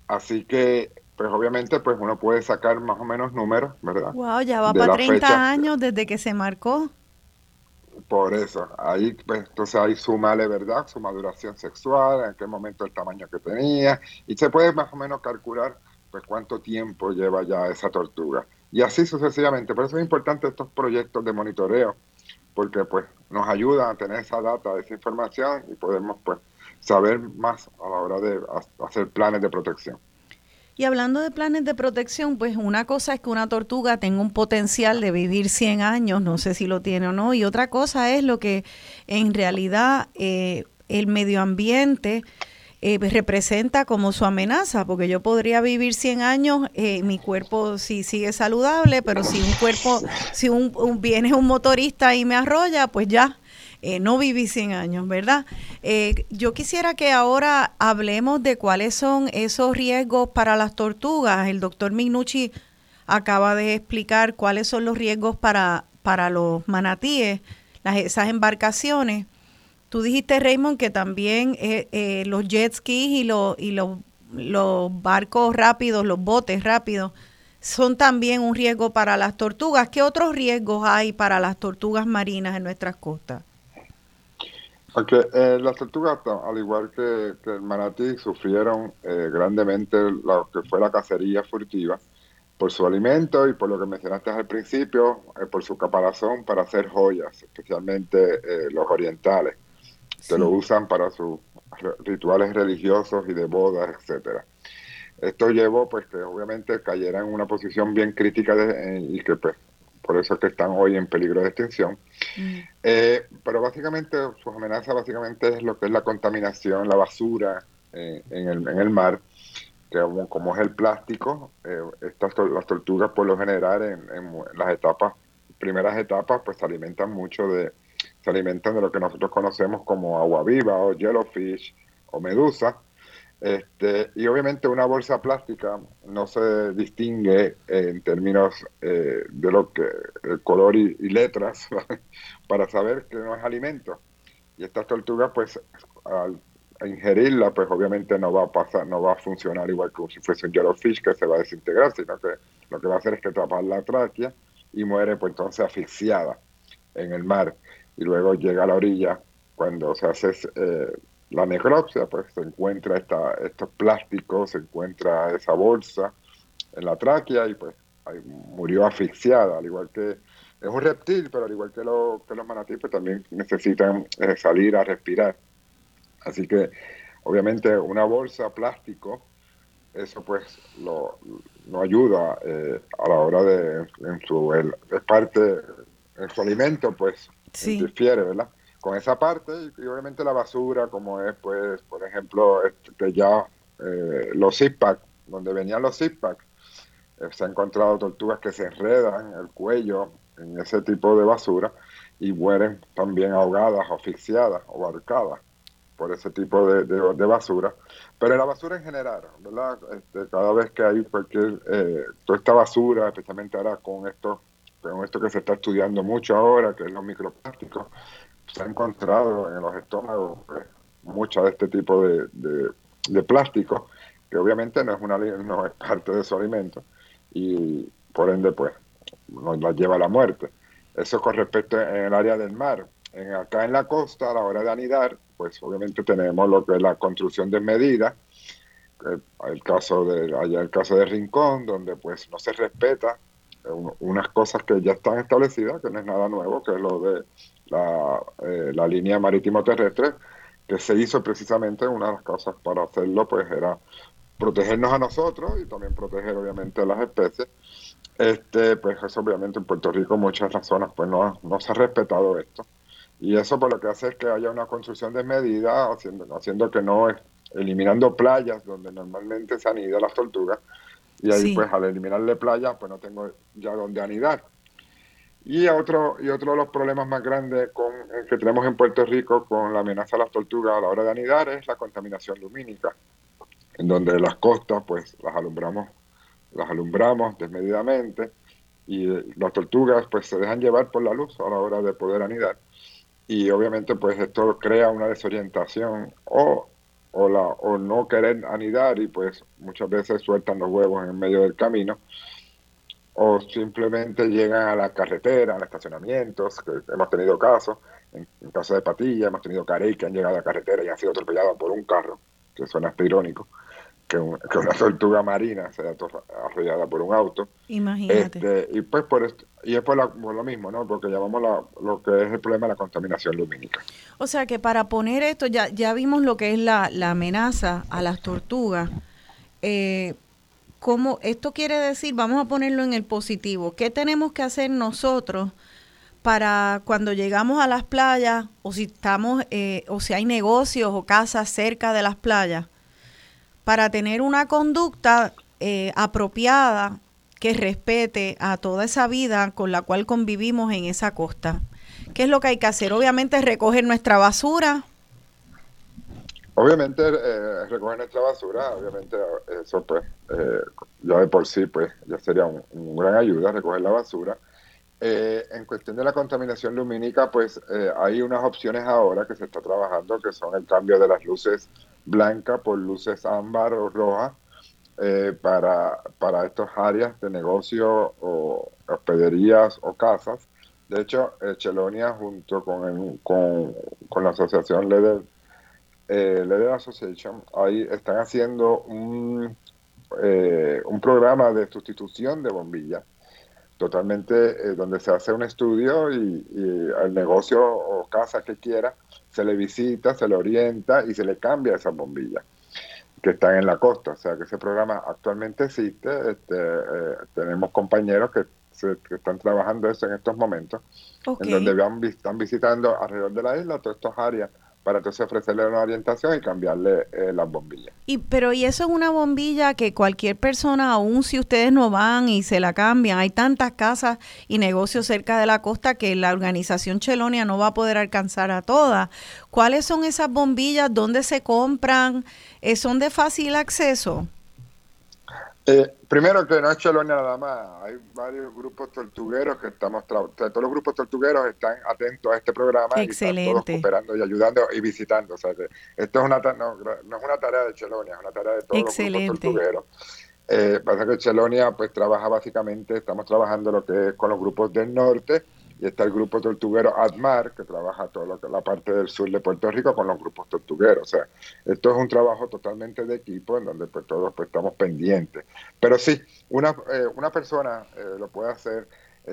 Speaker 4: Así que pues obviamente pues uno puede sacar más o menos números, ¿verdad?
Speaker 2: Wow, ya va para 30 años desde que se marcó.
Speaker 4: Por eso, ahí pues entonces ahí sumale, ¿verdad? Su maduración sexual, en qué momento el tamaño que tenía, y se puede más o menos calcular pues cuánto tiempo lleva ya esa tortuga. Y así sucesivamente. Por eso es importante estos proyectos de monitoreo, porque pues nos ayudan a tener esa data, esa información y podemos pues saber más a la hora de hacer planes de protección.
Speaker 2: Y hablando de planes de protección, pues una cosa es que una tortuga tenga un potencial de vivir 100 años, no sé si lo tiene o no, y otra cosa es lo que en realidad eh, el medio ambiente eh, representa como su amenaza, porque yo podría vivir 100 años, eh, mi cuerpo sí sigue saludable, pero si un cuerpo, si un, viene un motorista y me arrolla, pues ya, eh, no viví 100 años, ¿verdad? Eh, yo quisiera que ahora hablemos de cuáles son esos riesgos para las tortugas. El doctor Minucci acaba de explicar cuáles son los riesgos para, para los manatíes, las, esas embarcaciones. Tú dijiste, Raymond, que también eh, los jet skis y, los, y los barcos rápidos, los botes rápidos, son también un riesgo para las tortugas. ¿Qué otros riesgos hay para las tortugas marinas en nuestras costas?
Speaker 4: Porque eh, las tortugas, al igual que, el manatí, sufrieron eh, grandemente lo que fue la cacería furtiva por su alimento y por lo que mencionaste al principio, eh, por su caparazón para hacer joyas, especialmente los orientales, que lo usan para sus rituales religiosos y de bodas, etcétera. Esto llevó pues que obviamente cayeran en una posición bien crítica y que pues por eso es que están hoy en peligro de extinción. Mm. Eh, pero básicamente sus amenazas básicamente es lo que es la contaminación, la basura eh, en, el, en, el, mar, que como, es el plástico, eh, estas las tortugas por lo general en, las etapas, primeras etapas, pues se alimentan mucho de, se alimentan de lo que nosotros conocemos como agua viva o jellyfish o medusa, este, y obviamente una bolsa plástica no se distingue en términos eh, de lo que color y, letras para saber que no es alimento. Y estas tortugas, pues, al ingerirla, pues obviamente no va a pasar, no va a funcionar igual que si fuese un jellyfish que se va a desintegrar, sino que lo que va a hacer es que tapar la tráquea y muere, pues entonces asfixiada en el mar. Y luego llega a la orilla cuando se hace eh, la necropsia, pues se encuentra esta, estos plásticos, se encuentra esa bolsa en la tráquea y pues murió asfixiada, al igual que es un reptil, pero al igual que, lo, que los manatíes, pues también necesitan eh, salir a respirar. Así que obviamente una bolsa plástico, eso pues lo, ayuda eh, a la hora de, en su, es parte, en su alimento pues sí. interfiere, ¿verdad? Con esa parte y, obviamente la basura como es pues por ejemplo este, ya eh, los zip donde venían los zip eh, se han encontrado tortugas que se enredan el cuello en ese tipo de basura y mueren también ahogadas, asfixiadas o arcadas por ese tipo de, de, basura. Pero la basura en general, ¿verdad? Este, cada vez que hay cualquier, eh, toda esta basura, especialmente ahora con esto, con esto que se está estudiando mucho ahora, que es los microplásticos, se ha encontrado en los estómagos pues, mucha de este tipo de, de, plástico, que obviamente no es, una, no es parte de su alimento y por ende pues nos la lleva a la muerte. Eso con respecto en el área del mar. En, acá en la costa, a la hora de anidar, pues obviamente tenemos lo que es la construcción de medidas, el caso de allá el caso de Rincón, donde pues no se respeta unas cosas que ya están establecidas, que no es nada nuevo, que es lo de la, eh, la línea marítimo terrestre, que se hizo precisamente una de las cosas para hacerlo, pues era protegernos a nosotros y también proteger obviamente a las especies. Este, pues eso obviamente en Puerto Rico muchas razones pues no, no se ha respetado esto. Y eso por lo que hace es que haya una construcción de medida, haciendo, haciendo que no, eliminando playas donde normalmente se han ido las tortugas, y ahí pues al eliminarle playas pues no tengo ya donde anidar. Y otro, y otro de los problemas más grandes con, que tenemos en Puerto Rico con la amenaza a las tortugas a la hora de anidar es la contaminación lumínica, en donde las costas pues las alumbramos, las alumbramos desmedidamente y eh, las tortugas pues se dejan llevar por la luz a la hora de poder anidar. Y obviamente pues esto crea una desorientación o, o, la, o no querer anidar y pues muchas veces sueltan los huevos en medio del camino o simplemente llegan a la carretera, a los estacionamientos, que hemos tenido casos, en, caso de Patilla hemos tenido carey que han llegado a la carretera y han sido atropellados por un carro, que suena hasta irónico, que, una tortuga marina sea arrollada por un auto.
Speaker 2: Imagínate.
Speaker 4: Este, y pues por esto, y es por, lo mismo, ¿no? Porque llamamos lo que es el problema de la contaminación lumínica.
Speaker 2: O sea que para poner esto, ya, ya vimos lo que es la, la amenaza a las tortugas. Eh, ¿cómo, esto quiere decir, vamos a ponerlo en el positivo, ¿qué tenemos que hacer nosotros para cuando llegamos a las playas o si estamos, eh, o si hay negocios o casas cerca de las playas? para tener una conducta eh, apropiada que respete a toda esa vida con la cual convivimos en esa costa. ¿Qué es lo que hay que hacer? Obviamente recoger nuestra basura.
Speaker 4: Obviamente eh, recoger nuestra basura, obviamente eso pues eh, ya de por sí pues ya sería una un gran ayuda recoger la basura. en cuestión de la contaminación lumínica, pues hay unas opciones ahora que se está trabajando, que son el cambio de las luces blanca por luces ámbar o roja eh, para, para estas áreas de negocio o hospederías o casas. De hecho, Chelonia junto con, con, la asociación Leder, eh, Association, ahí están haciendo un, eh, un programa de sustitución de bombillas totalmente eh, donde se hace un estudio y, y, el negocio o casa que quiera se le visita, se le orienta y se le cambia esas bombillas que están en la costa. O sea que ese programa actualmente existe. Este, eh, tenemos compañeros que, se, están trabajando eso en estos momentos, en donde van, están visitando alrededor de la isla todas estas áreas para entonces ofrecerle una orientación y cambiarle eh, las bombillas.
Speaker 2: Y pero y eso es una bombilla que cualquier persona, aun si ustedes no van y se la cambian, hay tantas casas y negocios cerca de la costa que la organización Chelonia no va a poder alcanzar a todas. ¿Cuáles son esas bombillas? ¿Dónde se compran? Eh, ¿Son de fácil acceso?
Speaker 4: Eh, primero que no es Chelonia nada más, hay varios grupos tortugueros que estamos todos los grupos tortugueros están atentos a este programa
Speaker 2: Excelente.
Speaker 4: y están todos cooperando y ayudando y visitando. O sea que esto es una no, no es una tarea de Chelonia, es una tarea de todos los grupos tortugueros. Eh, pasa que Chelonia pues trabaja básicamente, estamos trabajando lo que es con los grupos del norte y está el grupo tortuguero ADMAR, que trabaja toda la parte del sur de Puerto Rico con los grupos tortugueros. O sea, esto es un trabajo totalmente de equipo en donde pues todos pues, estamos pendientes. Pero sí, una, eh, una persona eh, lo puede hacer,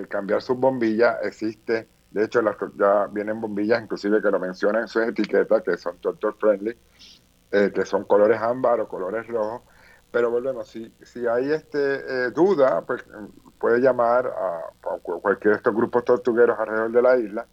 Speaker 4: cambiar sus bombillas existe. De hecho, las, ya vienen bombillas, inclusive que lo mencionan en sus etiquetas, que son torture friendly, eh, que son colores ámbar o colores rojos. Pero volvemos, si, si hay este duda, pues puede llamar a, cualquiera de estos grupos tortugueros alrededor de la isla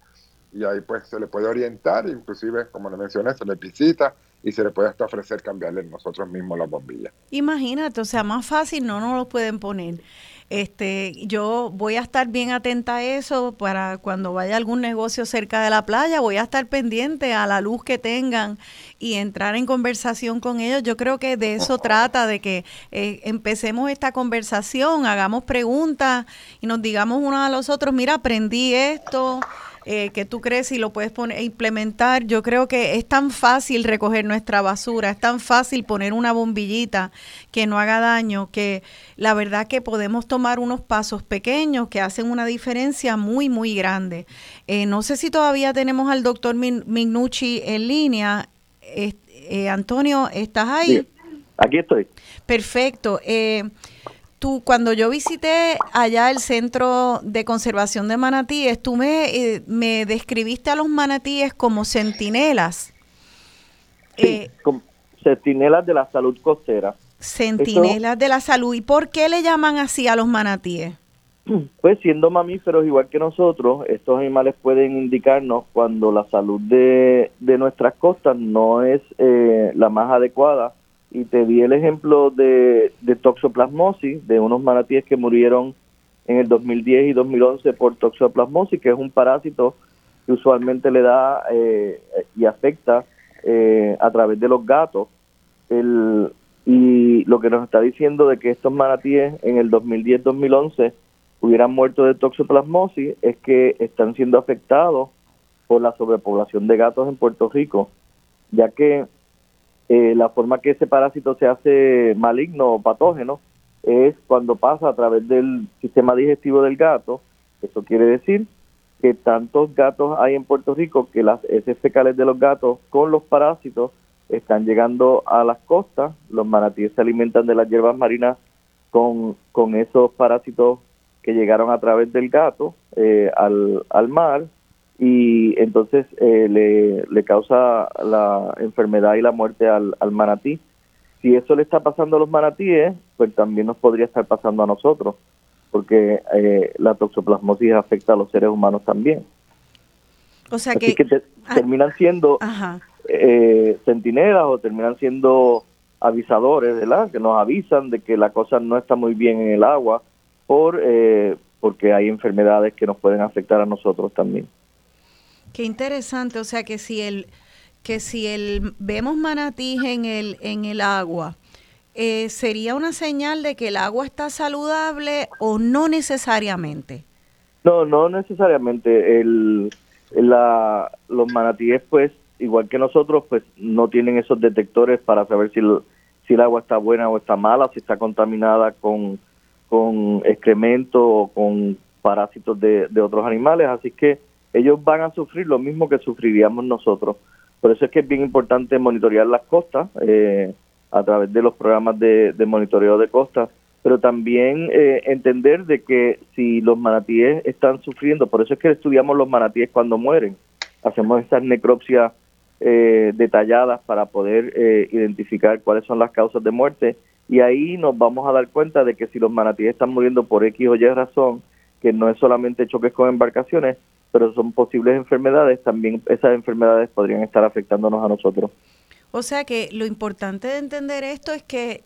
Speaker 4: y ahí pues se le puede orientar, inclusive como le mencioné, se le visita y se le puede hasta ofrecer cambiarle nosotros mismos las bombillas.
Speaker 2: Imagínate, o sea, más fácil no nos lo pueden poner. Este, yo voy a estar bien atenta a eso para cuando vaya algún negocio cerca de la playa, voy a estar pendiente a la luz que tengan y entrar en conversación con ellos. Yo creo que de eso trata, de que eh, empecemos esta conversación, hagamos preguntas y nos digamos unos a los otros, mira, aprendí esto, eh, que tú crees y lo puedes poner, implementar. Yo creo que es tan fácil recoger nuestra basura, es tan fácil poner una bombillita que no haga daño, que la verdad que podemos tomar unos pasos pequeños que hacen una diferencia muy, muy grande. Eh, no sé si todavía tenemos al doctor Mignucci en línea. Eh, Antonio, ¿estás ahí?
Speaker 3: aquí estoy.
Speaker 2: Perfecto. Eh, tú, cuando yo visité allá el Centro de Conservación de Manatíes, tú me, eh, me describiste a los manatíes como centinelas.
Speaker 3: Eh, centinelas de la salud costera.
Speaker 2: Centinelas de la salud. ¿Y por qué le llaman así a los manatíes?
Speaker 3: Pues siendo mamíferos igual que nosotros, estos animales pueden indicarnos cuando la salud de, de nuestras costas no es eh, la más adecuada y te di el ejemplo de, toxoplasmosis, de unos manatíes que murieron en el 2010 y 2011 por toxoplasmosis, que es un parásito que usualmente le da eh, y afecta eh, a través de los gatos. El, y lo que nos está diciendo de que estos manatíes en el 2010-2011 hubieran muerto de toxoplasmosis es que están siendo afectados por la sobrepoblación de gatos en Puerto Rico, ya que eh, la forma que ese parásito se hace maligno o patógeno es cuando pasa a través del sistema digestivo del gato. Eso quiere decir que tantos gatos hay en Puerto Rico que las heces fecales de los gatos con los parásitos están llegando a las costas. Los manatíes se alimentan de las hierbas marinas con, con esos parásitos que llegaron a través del gato eh, al, al mar y entonces eh, le, le, causa la enfermedad y la muerte al, al, manatí. Si eso le está pasando a los manatíes, pues también nos podría estar pasando a nosotros, porque eh, la toxoplasmosis afecta a los seres humanos también.
Speaker 2: O sea que,
Speaker 3: ah, terminan siendo eh, centinelas o terminan siendo avisadores, ¿verdad? Que nos avisan de que la cosa no está muy bien en el agua por eh, porque hay enfermedades que nos pueden afectar a nosotros también.
Speaker 2: Qué interesante, o sea que si el que si el vemos manatí en el en el agua, eh, sería una señal de que el agua está saludable o no necesariamente.
Speaker 3: No, no necesariamente. El, la, los manatíes, pues, igual que nosotros, pues, no tienen esos detectores para saber si, si el agua está buena o está mala, si está contaminada con, con excremento o con parásitos de, de otros animales. Así que ellos van a sufrir lo mismo que sufriríamos nosotros. Por eso es que es bien importante monitorear las costas eh, a través de los programas de, monitoreo de costas, pero también eh, entender de que si los manatíes están sufriendo, por eso es que estudiamos los manatíes cuando mueren, hacemos estas necropsias eh, detalladas para poder identificar cuáles son las causas de muerte y ahí nos vamos a dar cuenta de que si los manatíes están muriendo por X o Y razón, que no es solamente choques con embarcaciones, pero son posibles enfermedades, también esas enfermedades podrían estar afectándonos a nosotros.
Speaker 2: O sea que lo importante de entender esto es que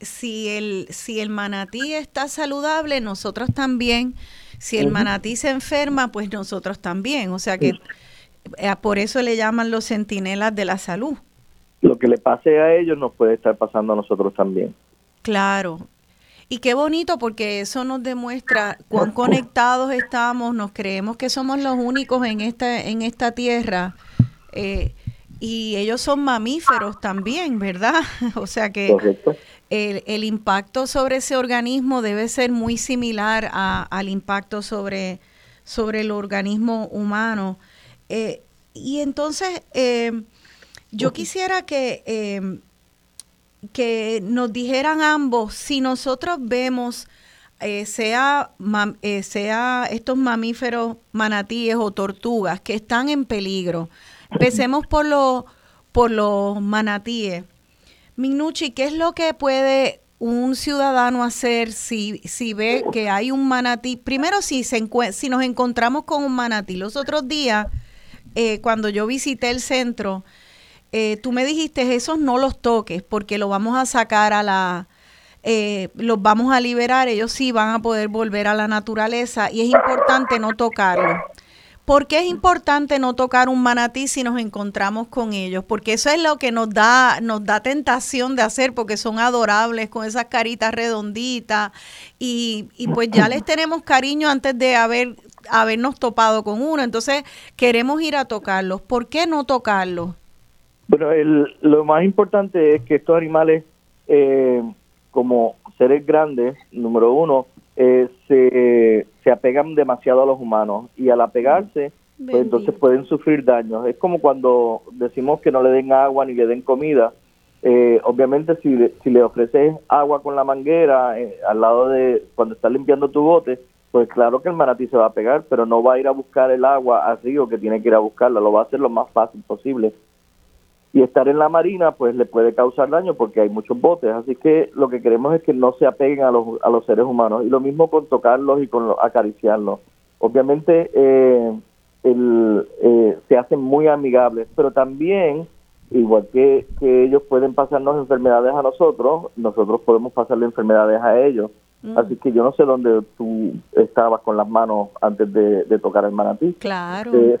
Speaker 2: si el, si el manatí está saludable, nosotros también. Si el manatí se enferma, pues nosotros también. O sea que eh, por eso le llaman los centinelas de la salud.
Speaker 3: Lo que le pase a ellos nos puede estar pasando a nosotros también.
Speaker 2: Claro, y qué bonito porque eso nos demuestra cuán conectados estamos, nos creemos que somos los únicos en esta, en esta tierra. Eh, y ellos son mamíferos también, ¿verdad? o sea que el, el, impacto sobre ese organismo debe ser muy similar a, al impacto sobre, sobre el organismo humano. Eh, y entonces, eh, yo quisiera que que nos dijeran ambos si nosotros vemos eh, sea, eh, sea estos mamíferos manatíes o tortugas que están en peligro. Empecemos por, lo, por los manatíes. Minucci, ¿qué es lo que puede un ciudadano hacer si, si ve que hay un manatí? Primero, si, se si nos encontramos con un manatí. Los otros días, eh, cuando yo visité el centro, eh, tú me dijiste, esos no los toques porque lo vamos a sacar a la... Eh, los vamos a liberar, ellos sí van a poder volver a la naturaleza y es importante no tocarlo. ¿Por qué es importante no tocar un manatí si nos encontramos con ellos? Porque eso es lo que nos da, nos da tentación de hacer, porque son adorables con esas caritas redonditas y, y pues ya les tenemos cariño antes de haber habernos topado con uno. Entonces queremos ir a tocarlos. ¿Por qué no tocarlos?
Speaker 3: Bueno, el, lo más importante es que estos animales, eh, como seres grandes, número uno, eh, se, se apegan demasiado a los humanos y al apegarse, pues entonces pueden sufrir daños. Es como cuando decimos que no le den agua ni le den comida. Eh, obviamente si, le- si le ofreces agua con la manguera eh, al lado de cuando estás limpiando tu bote, pues claro que el manatí se va a pegar, pero no va a ir a buscar el agua al río que tiene que ir a buscarla, lo va a hacer lo más fácil posible. Y estar en la marina pues le puede causar daño porque hay muchos botes, así que lo que queremos es que no se apeguen a los, a los seres humanos y lo mismo con tocarlos y con lo- acariciarlos. Obviamente eh, el, eh, se hacen muy amigables, pero también, igual que, que ellos pueden pasarnos enfermedades a nosotros, nosotros podemos pasarle enfermedades a ellos. Así que yo no sé dónde tú estabas con las manos antes de, de tocar el manatí.
Speaker 2: Claro.
Speaker 3: Eh,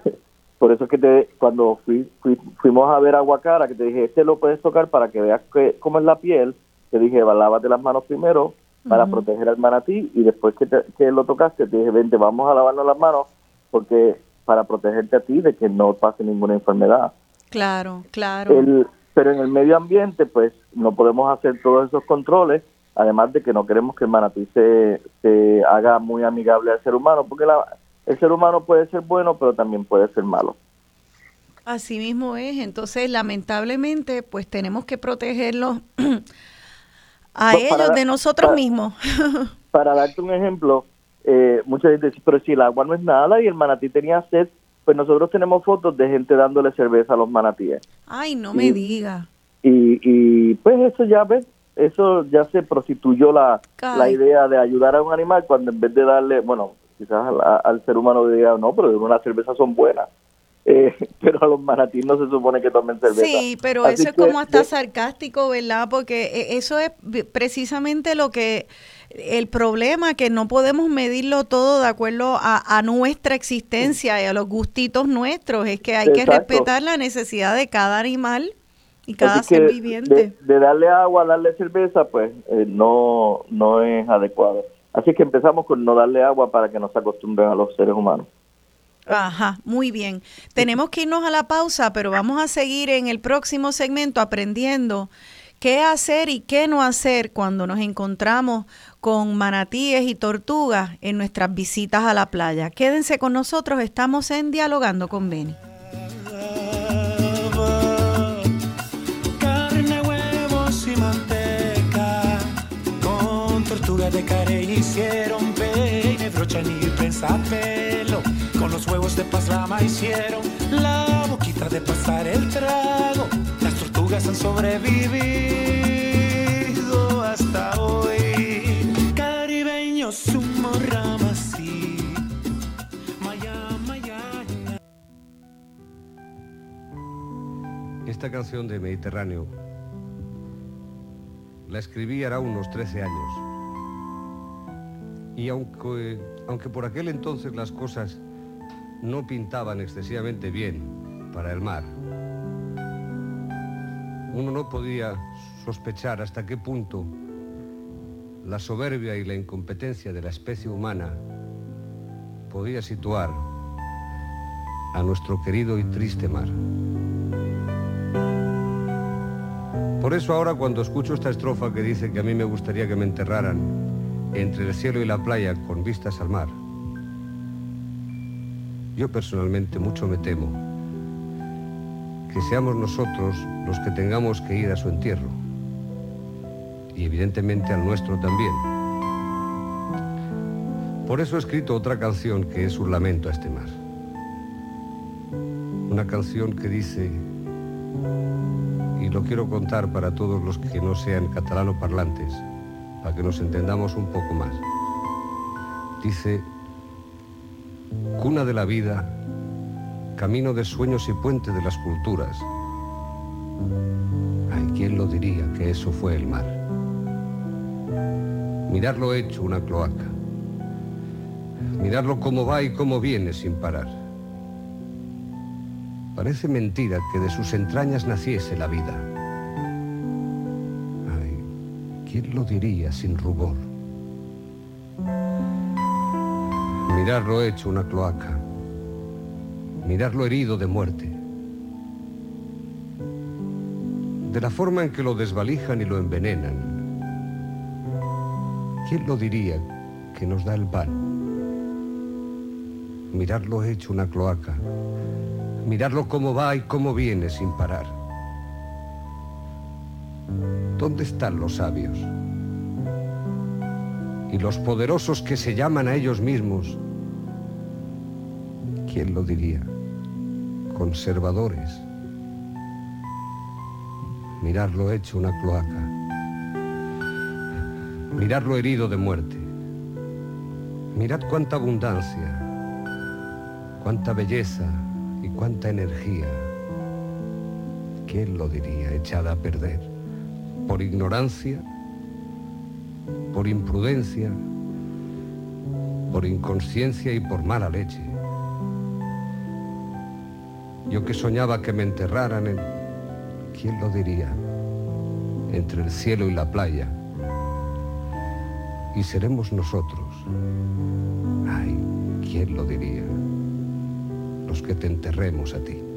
Speaker 3: por eso es que te, cuando fui, fui- fuimos a ver Aguacara, que te dije, este lo puedes tocar para que veas que, cómo es la piel, te dije, "Va, lávate las manos primero para
Speaker 2: Ujú.
Speaker 3: proteger al manatí y después que, te- que lo tocaste, te dije, vente, vamos a lavarnos las manos porque para protegerte a ti de que no pase ninguna enfermedad.
Speaker 2: Claro, claro.
Speaker 3: El, pero en el medio ambiente, pues no podemos hacer todos esos controles, además de que no queremos que el manatí se, se haga muy amigable al ser humano, porque la- el ser humano puede ser bueno, pero también puede ser malo.
Speaker 2: Así mismo es. Entonces, lamentablemente, pues tenemos que protegerlos a
Speaker 3: Pues
Speaker 2: ellos de nosotros
Speaker 3: para-
Speaker 2: mismos.
Speaker 3: Para darte un ejemplo, eh, mucha gente dice, pero si el agua no es nada y el manatí tenía sed, pues nosotros tenemos fotos de gente dándole cerveza a los manatíes.
Speaker 2: Ay, no me diga.
Speaker 3: Y, y pues eso ya ves, eso ya se prostituyó la,
Speaker 2: Ay.
Speaker 3: la idea de ayudar a un animal cuando en vez de darle, bueno, quizás al, ser humano diga, no, pero unas cervezas son buenas. Eh, pero a los manatís no se supone que tomen cerveza.
Speaker 2: Sí, pero
Speaker 3: Así
Speaker 2: eso es
Speaker 3: que,
Speaker 2: como hasta sarcástico, ¿verdad? Porque e- eso es precisamente lo que el problema que no podemos medirlo todo de acuerdo a, a nuestra existencia y a los gustitos nuestros, es que hay que respetar la necesidad de cada animal y cada
Speaker 3: así
Speaker 2: ser viviente.
Speaker 3: De, de darle agua, darle cerveza, pues eh, no, no es adecuado. Así que empezamos con no darle agua para que no se acostumbren a los seres humanos.
Speaker 2: Ajá, muy bien. Tenemos que irnos a la pausa, pero vamos a seguir en el próximo segmento aprendiendo qué hacer y qué no hacer cuando nos encontramos con manatíes y tortugas en nuestras visitas a la playa. Quédense con nosotros, estamos en Dialogando con Beni.
Speaker 5: De carey hicieron peine, brocha ni prensa pelo Con los huevos de pasrama hicieron la boquita de pasar el trago. Las tortugas han sobrevivido hasta hoy. Caribeños, sumo Maya, maya,
Speaker 6: Esta canción de Mediterráneo la escribí hará unos 13 años. Y aunque, aunque por aquel entonces las cosas no pintaban excesivamente bien para el mar, uno no podía sospechar hasta qué punto la soberbia y la incompetencia de la especie humana podía situar a nuestro querido y triste mar. Por eso ahora cuando escucho esta estrofa que dice que a mí me gustaría que me enterraran entre el cielo y la playa con vistas al mar, yo personalmente mucho me temo que seamos nosotros los que tengamos que ir a su entierro y evidentemente al nuestro también. Por eso he escrito otra canción que es un lamento a este mar. Una canción que dice y lo quiero contar para todos los que no sean catalano parlantes, para que nos entendamos un poco más. Dice, cuna de la vida, camino de sueños y puente de las culturas. Ay, ¿quién lo diría que eso fue el mar? Mirarlo hecho una cloaca, mirarlo cómo va y cómo viene sin parar. Parece mentira que de sus entrañas naciese la vida. ¿Quién lo diría sin rubor? Mirarlo hecho una cloaca. Mirarlo herido de muerte. De la forma en que lo desvalijan y lo envenenan. ¿Quién lo diría que nos da el pan? Mirarlo hecho una cloaca. Mirarlo cómo va y cómo viene sin parar. ¿Dónde están los sabios? Y los poderosos que se llaman a ellos mismos, ¿quién lo diría? Conservadores. Mirarlo hecho una cloaca. Mirarlo herido de muerte. Mirad cuánta abundancia, cuánta belleza y cuánta energía. ¿Quién lo diría echada a perder? ¿Por ignorancia? ¿Por imprudencia? ¿Por inconsciencia y por mala leche? Yo que soñaba que me enterraran en... ¿Quién lo diría? Entre el cielo y la playa. Y seremos nosotros. Ay, ¿quién lo diría? Los que te enterremos a ti.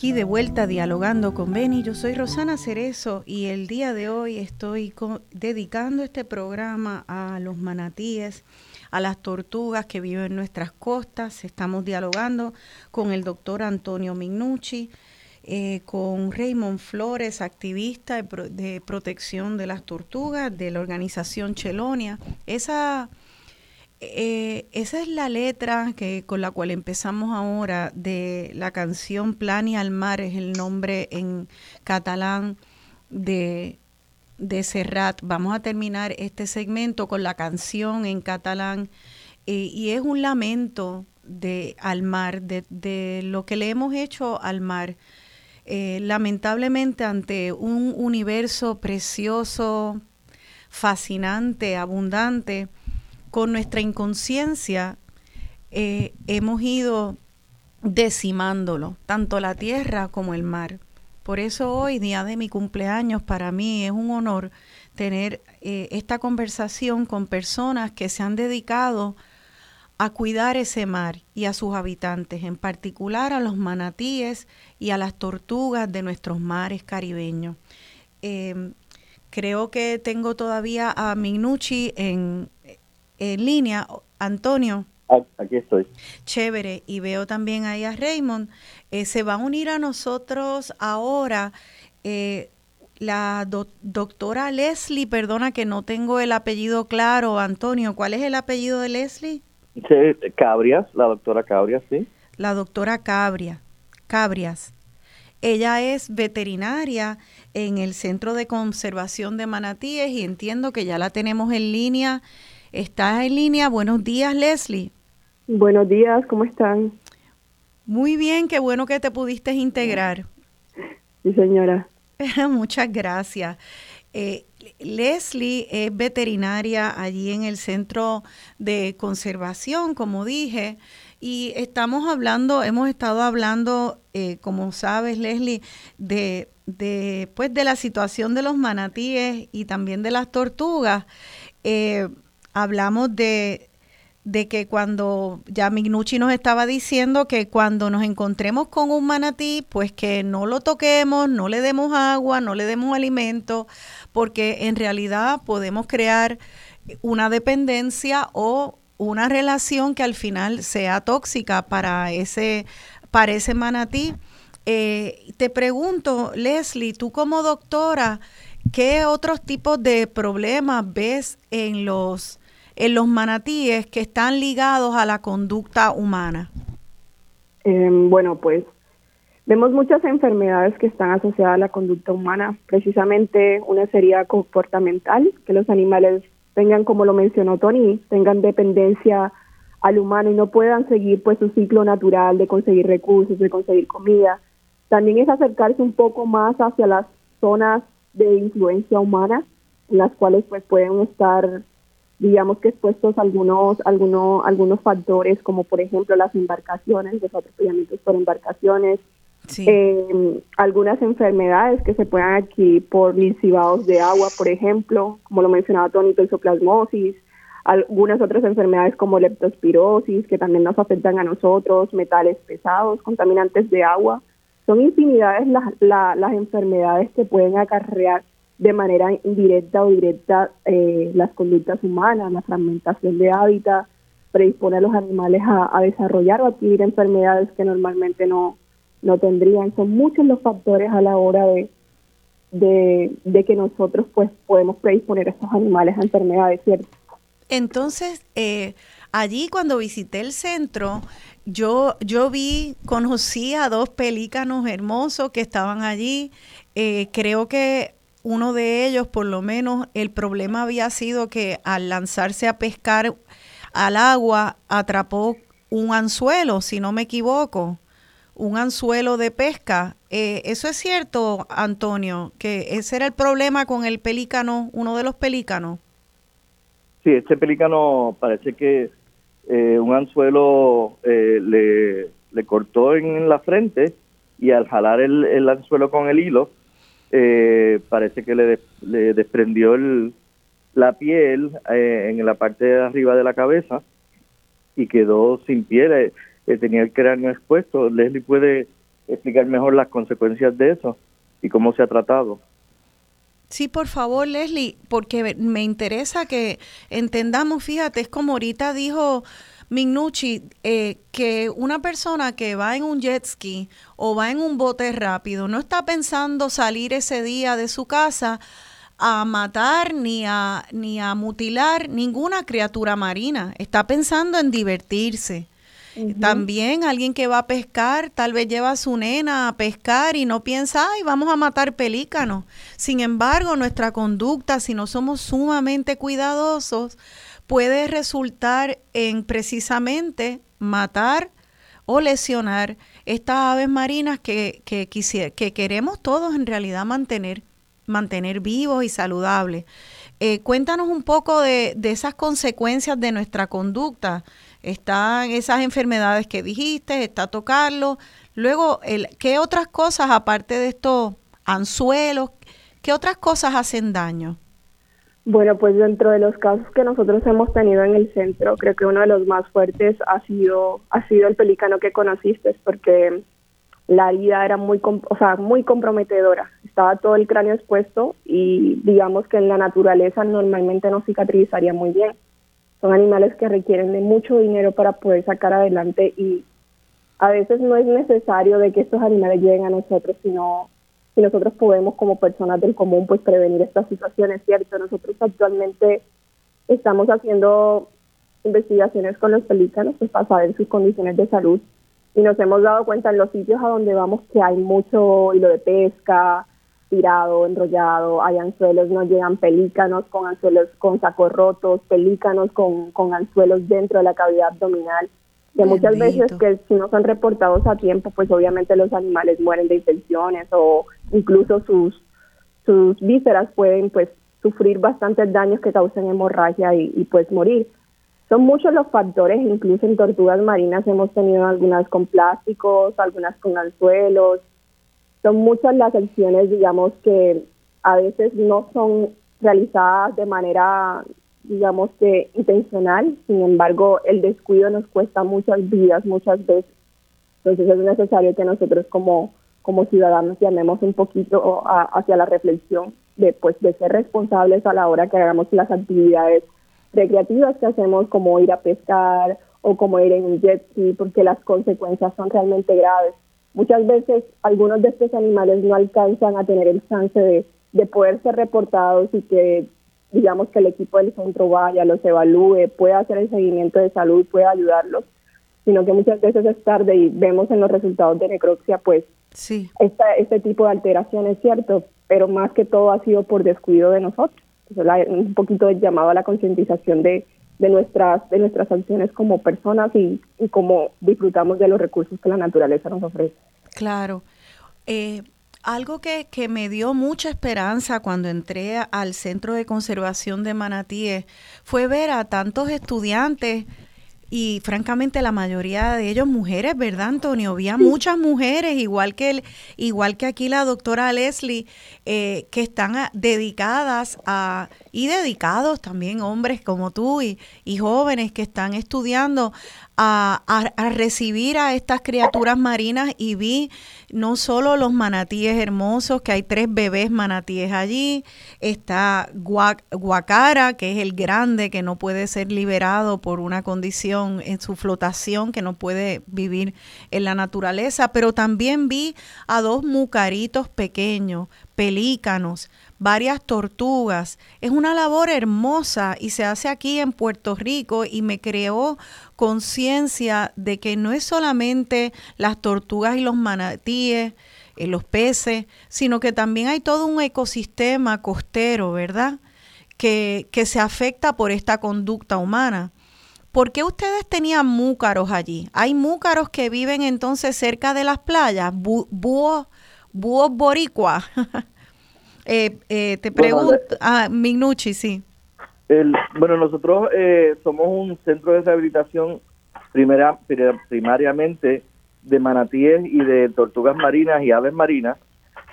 Speaker 2: Aquí de vuelta dialogando con Beni, yo soy Rosana Cerezo y el día de hoy estoy dedicando este programa a los manatíes, a las tortugas que viven en nuestras costas. Estamos dialogando con el doctor Antonio Mignucci, eh, con Raymond Flores, activista de, de, protección de las tortugas de la organización Chelonia. Esa eh, esa es la letra que con la cual empezamos ahora de la canción Plani al mar, es el nombre en catalán de, de Serrat. Vamos a terminar este segmento con la canción en catalán eh, y es un lamento de al mar, de, de, lo que le hemos hecho al mar. Eh, lamentablemente ante un universo precioso, fascinante, abundante, con nuestra inconsciencia eh, hemos ido decimándolo, tanto la tierra como el mar. Por eso hoy, día de mi cumpleaños, para mí es un honor tener eh, esta conversación con personas que se han dedicado a cuidar ese mar y a sus habitantes, en particular a los manatíes y a las tortugas de nuestros mares caribeños. Eh, creo que tengo todavía a Minucci en, en línea. Antonio.
Speaker 3: Ah, aquí estoy.
Speaker 2: Chévere. Y veo también ahí a Raymond. Eh, se va a unir a nosotros ahora eh, la doctora Leslie. Perdona que no tengo el apellido claro, Antonio. ¿Cuál es el apellido de Leslie?
Speaker 3: Cabrias, la doctora Cabrias, sí.
Speaker 2: La doctora Cabria, Cabrias. Ella es veterinaria en el Centro de Conservación de Manatíes y entiendo que ya la tenemos en línea Estás en línea. Buenos días, Leslie.
Speaker 7: Buenos días, ¿cómo están?
Speaker 2: Muy bien, qué bueno que te pudiste integrar.
Speaker 7: Sí, señora.
Speaker 2: Muchas gracias. Eh, Leslie es veterinaria allí en el Centro de Conservación, como dije, y estamos hablando, hemos estado hablando, eh, como sabes, Leslie, de, de, pues, de la situación de los manatíes y también de las tortugas. Eh, hablamos de, que cuando ya Mignucci nos estaba diciendo que cuando nos encontremos con un manatí, pues que no lo toquemos, no le demos agua, no le demos alimento, porque en realidad podemos crear una dependencia o una relación que al final sea tóxica para ese, para ese manatí. Eh, te pregunto, Leslie, tú como doctora, ¿qué otros tipos de problemas ves en los en los manatíes que están ligados a la conducta humana?
Speaker 7: Em, bueno, pues vemos muchas enfermedades que están asociadas a la conducta humana. Precisamente una sería comportamental, que los animales tengan, como lo mencionó Tony, tengan dependencia al humano y no puedan seguir pues su ciclo natural de conseguir recursos, de conseguir comida. También es acercarse un poco más hacia las zonas de influencia humana, en las cuales pues pueden estar digamos que expuestos a algunos, algunos, algunos factores, como por ejemplo las embarcaciones, los atropellamientos por embarcaciones, Eh, algunas enfermedades que se puedan adquirir por lisivados de agua, por ejemplo, como lo mencionaba Tony, toxoplasmosis, algunas otras enfermedades como leptospirosis que también nos afectan a nosotros, metales pesados, contaminantes de agua. Son infinidades las, las enfermedades que pueden acarrear de manera indirecta o directa eh, las conductas humanas, la fragmentación de hábitat, predispone a los animales a, desarrollar o adquirir enfermedades que normalmente no, no tendrían. Son muchos los factores a la hora de, de, que nosotros pues podemos predisponer a estos animales a enfermedades, ¿cierto?
Speaker 2: Entonces, eh, allí cuando visité el centro, yo, yo vi, conocí a dos pelícanos hermosos que estaban allí. Eh, creo que uno de ellos, por lo menos, el problema había sido que al lanzarse a pescar al agua atrapó un anzuelo, si no me equivoco, un anzuelo de pesca. Eh, ¿Eso es cierto, Antonio? ¿Que ese era el problema con el pelícano, uno de los pelícanos?
Speaker 3: Sí, este pelícano parece que eh, un anzuelo eh, le, le, cortó en la frente y al jalar el, anzuelo con el hilo, parece que le, le desprendió la piel eh, en la parte de arriba de la cabeza y quedó sin piel, eh, eh, tenía el cráneo expuesto. Leslie puede explicar mejor las consecuencias de eso y cómo se ha tratado.
Speaker 2: Sí, por favor, Leslie, porque me interesa que entendamos, fíjate, es como ahorita dijo Mignucci, que una persona que va en un jet ski o va en un bote rápido no está pensando salir ese día de su casa a matar ni a, ni a mutilar ninguna criatura marina. Está pensando en divertirse. También alguien que va a pescar, tal vez lleva a su nena a pescar y no piensa, ay, vamos a matar pelícanos. Sin embargo, nuestra conducta, si no somos sumamente cuidadosos, puede resultar en precisamente matar o lesionar estas aves marinas que, que, que queremos todos en realidad mantener mantener vivos y saludables. Eh, cuéntanos un poco de, esas consecuencias de nuestra conducta. Están esas enfermedades que dijiste, está tocarlo. Luego, el, ¿qué otras cosas, aparte de estos anzuelos, qué otras cosas hacen daño?
Speaker 7: Bueno, pues dentro de los casos que nosotros hemos tenido en el centro, creo que uno de los más fuertes ha sido, ha sido el pelícano que conociste, porque la herida era muy, o sea, muy comprometedora. Estaba todo el cráneo expuesto y digamos que en la naturaleza normalmente no cicatrizaría muy bien. Son animales que requieren de mucho dinero para poder sacar adelante y a veces no es necesario de que estos animales lleguen a nosotros, sino si nosotros podemos como personas del común pues prevenir estas situaciones, ¿cierto? Nosotros actualmente estamos haciendo investigaciones con los pelícanos pues, para saber sus condiciones de salud y nos hemos dado cuenta en los sitios a donde vamos que hay mucho hilo de pesca tirado, enrollado, hay anzuelos, nos llegan pelícanos con anzuelos con sacos rotos, pelícanos con, con anzuelos dentro de la cavidad abdominal, que muchas veces que si no son reportados a tiempo, pues obviamente los animales mueren de infecciones o incluso sus, sus vísceras pueden pues sufrir bastantes daños que causen hemorragia y, y pues morir. Son muchos los factores, incluso en tortugas marinas hemos tenido algunas con plásticos, algunas con anzuelos. Son muchas las acciones, digamos, que a veces no son realizadas de manera, digamos que intencional, sin embargo, el descuido nos cuesta muchas vidas muchas veces. Entonces es necesario que nosotros como, como ciudadanos llamemos un poquito hacia la reflexión de, pues, de ser responsables a la hora que hagamos las actividades recreativas que hacemos como ir a pescar o como ir en un jet ski porque las consecuencias son realmente graves. Muchas veces algunos de estos animales no alcanzan a tener el chance de, de poder ser reportados y que digamos que el equipo del centro vaya, los evalúe, pueda hacer el seguimiento de salud, pueda ayudarlos, sino que muchas veces es tarde y vemos en los resultados de necropsia pues sí. esta, este tipo de alteraciones, ¿cierto? Pero más que todo ha sido por descuido de nosotros un poquito de llamado a la concientización de, de, nuestras, de nuestras acciones como personas y, y cómo disfrutamos de los recursos que la naturaleza nos ofrece.
Speaker 2: Claro. Eh, algo que, que, me dio mucha esperanza cuando entré al Centro de Conservación de Manatíes fue ver a tantos estudiantes y francamente la mayoría de ellos mujeres, ¿verdad, Antonio? Había muchas mujeres, igual que, el, igual que aquí la doctora Leslie, eh, que están dedicadas a, y dedicados también hombres como tú y, y jóvenes que están estudiando a, recibir a estas criaturas marinas y vi no solo los manatíes hermosos, que hay tres bebés manatíes allí, está Guacara, que es el grande que no puede ser liberado por una condición en su flotación, que no puede vivir en la naturaleza, pero también vi a dos mucaritos pequeños, pelícanos, varias tortugas. Es una labor hermosa y se hace aquí en Puerto Rico y me creó conciencia de que no es solamente las tortugas y los manatíes, eh, los peces, sino que también hay todo un ecosistema costero, ¿verdad? Que, que se afecta por esta conducta humana. ¿Por qué ustedes tenían múcaros allí? Hay múcaros que viven entonces cerca de las playas, búhos, búhos boricuas. Eh, eh, te pregunto, ah, Minucci, sí.
Speaker 3: El, bueno, nosotros eh, somos un centro de rehabilitación primera, primariamente de manatíes y de tortugas marinas y aves marinas,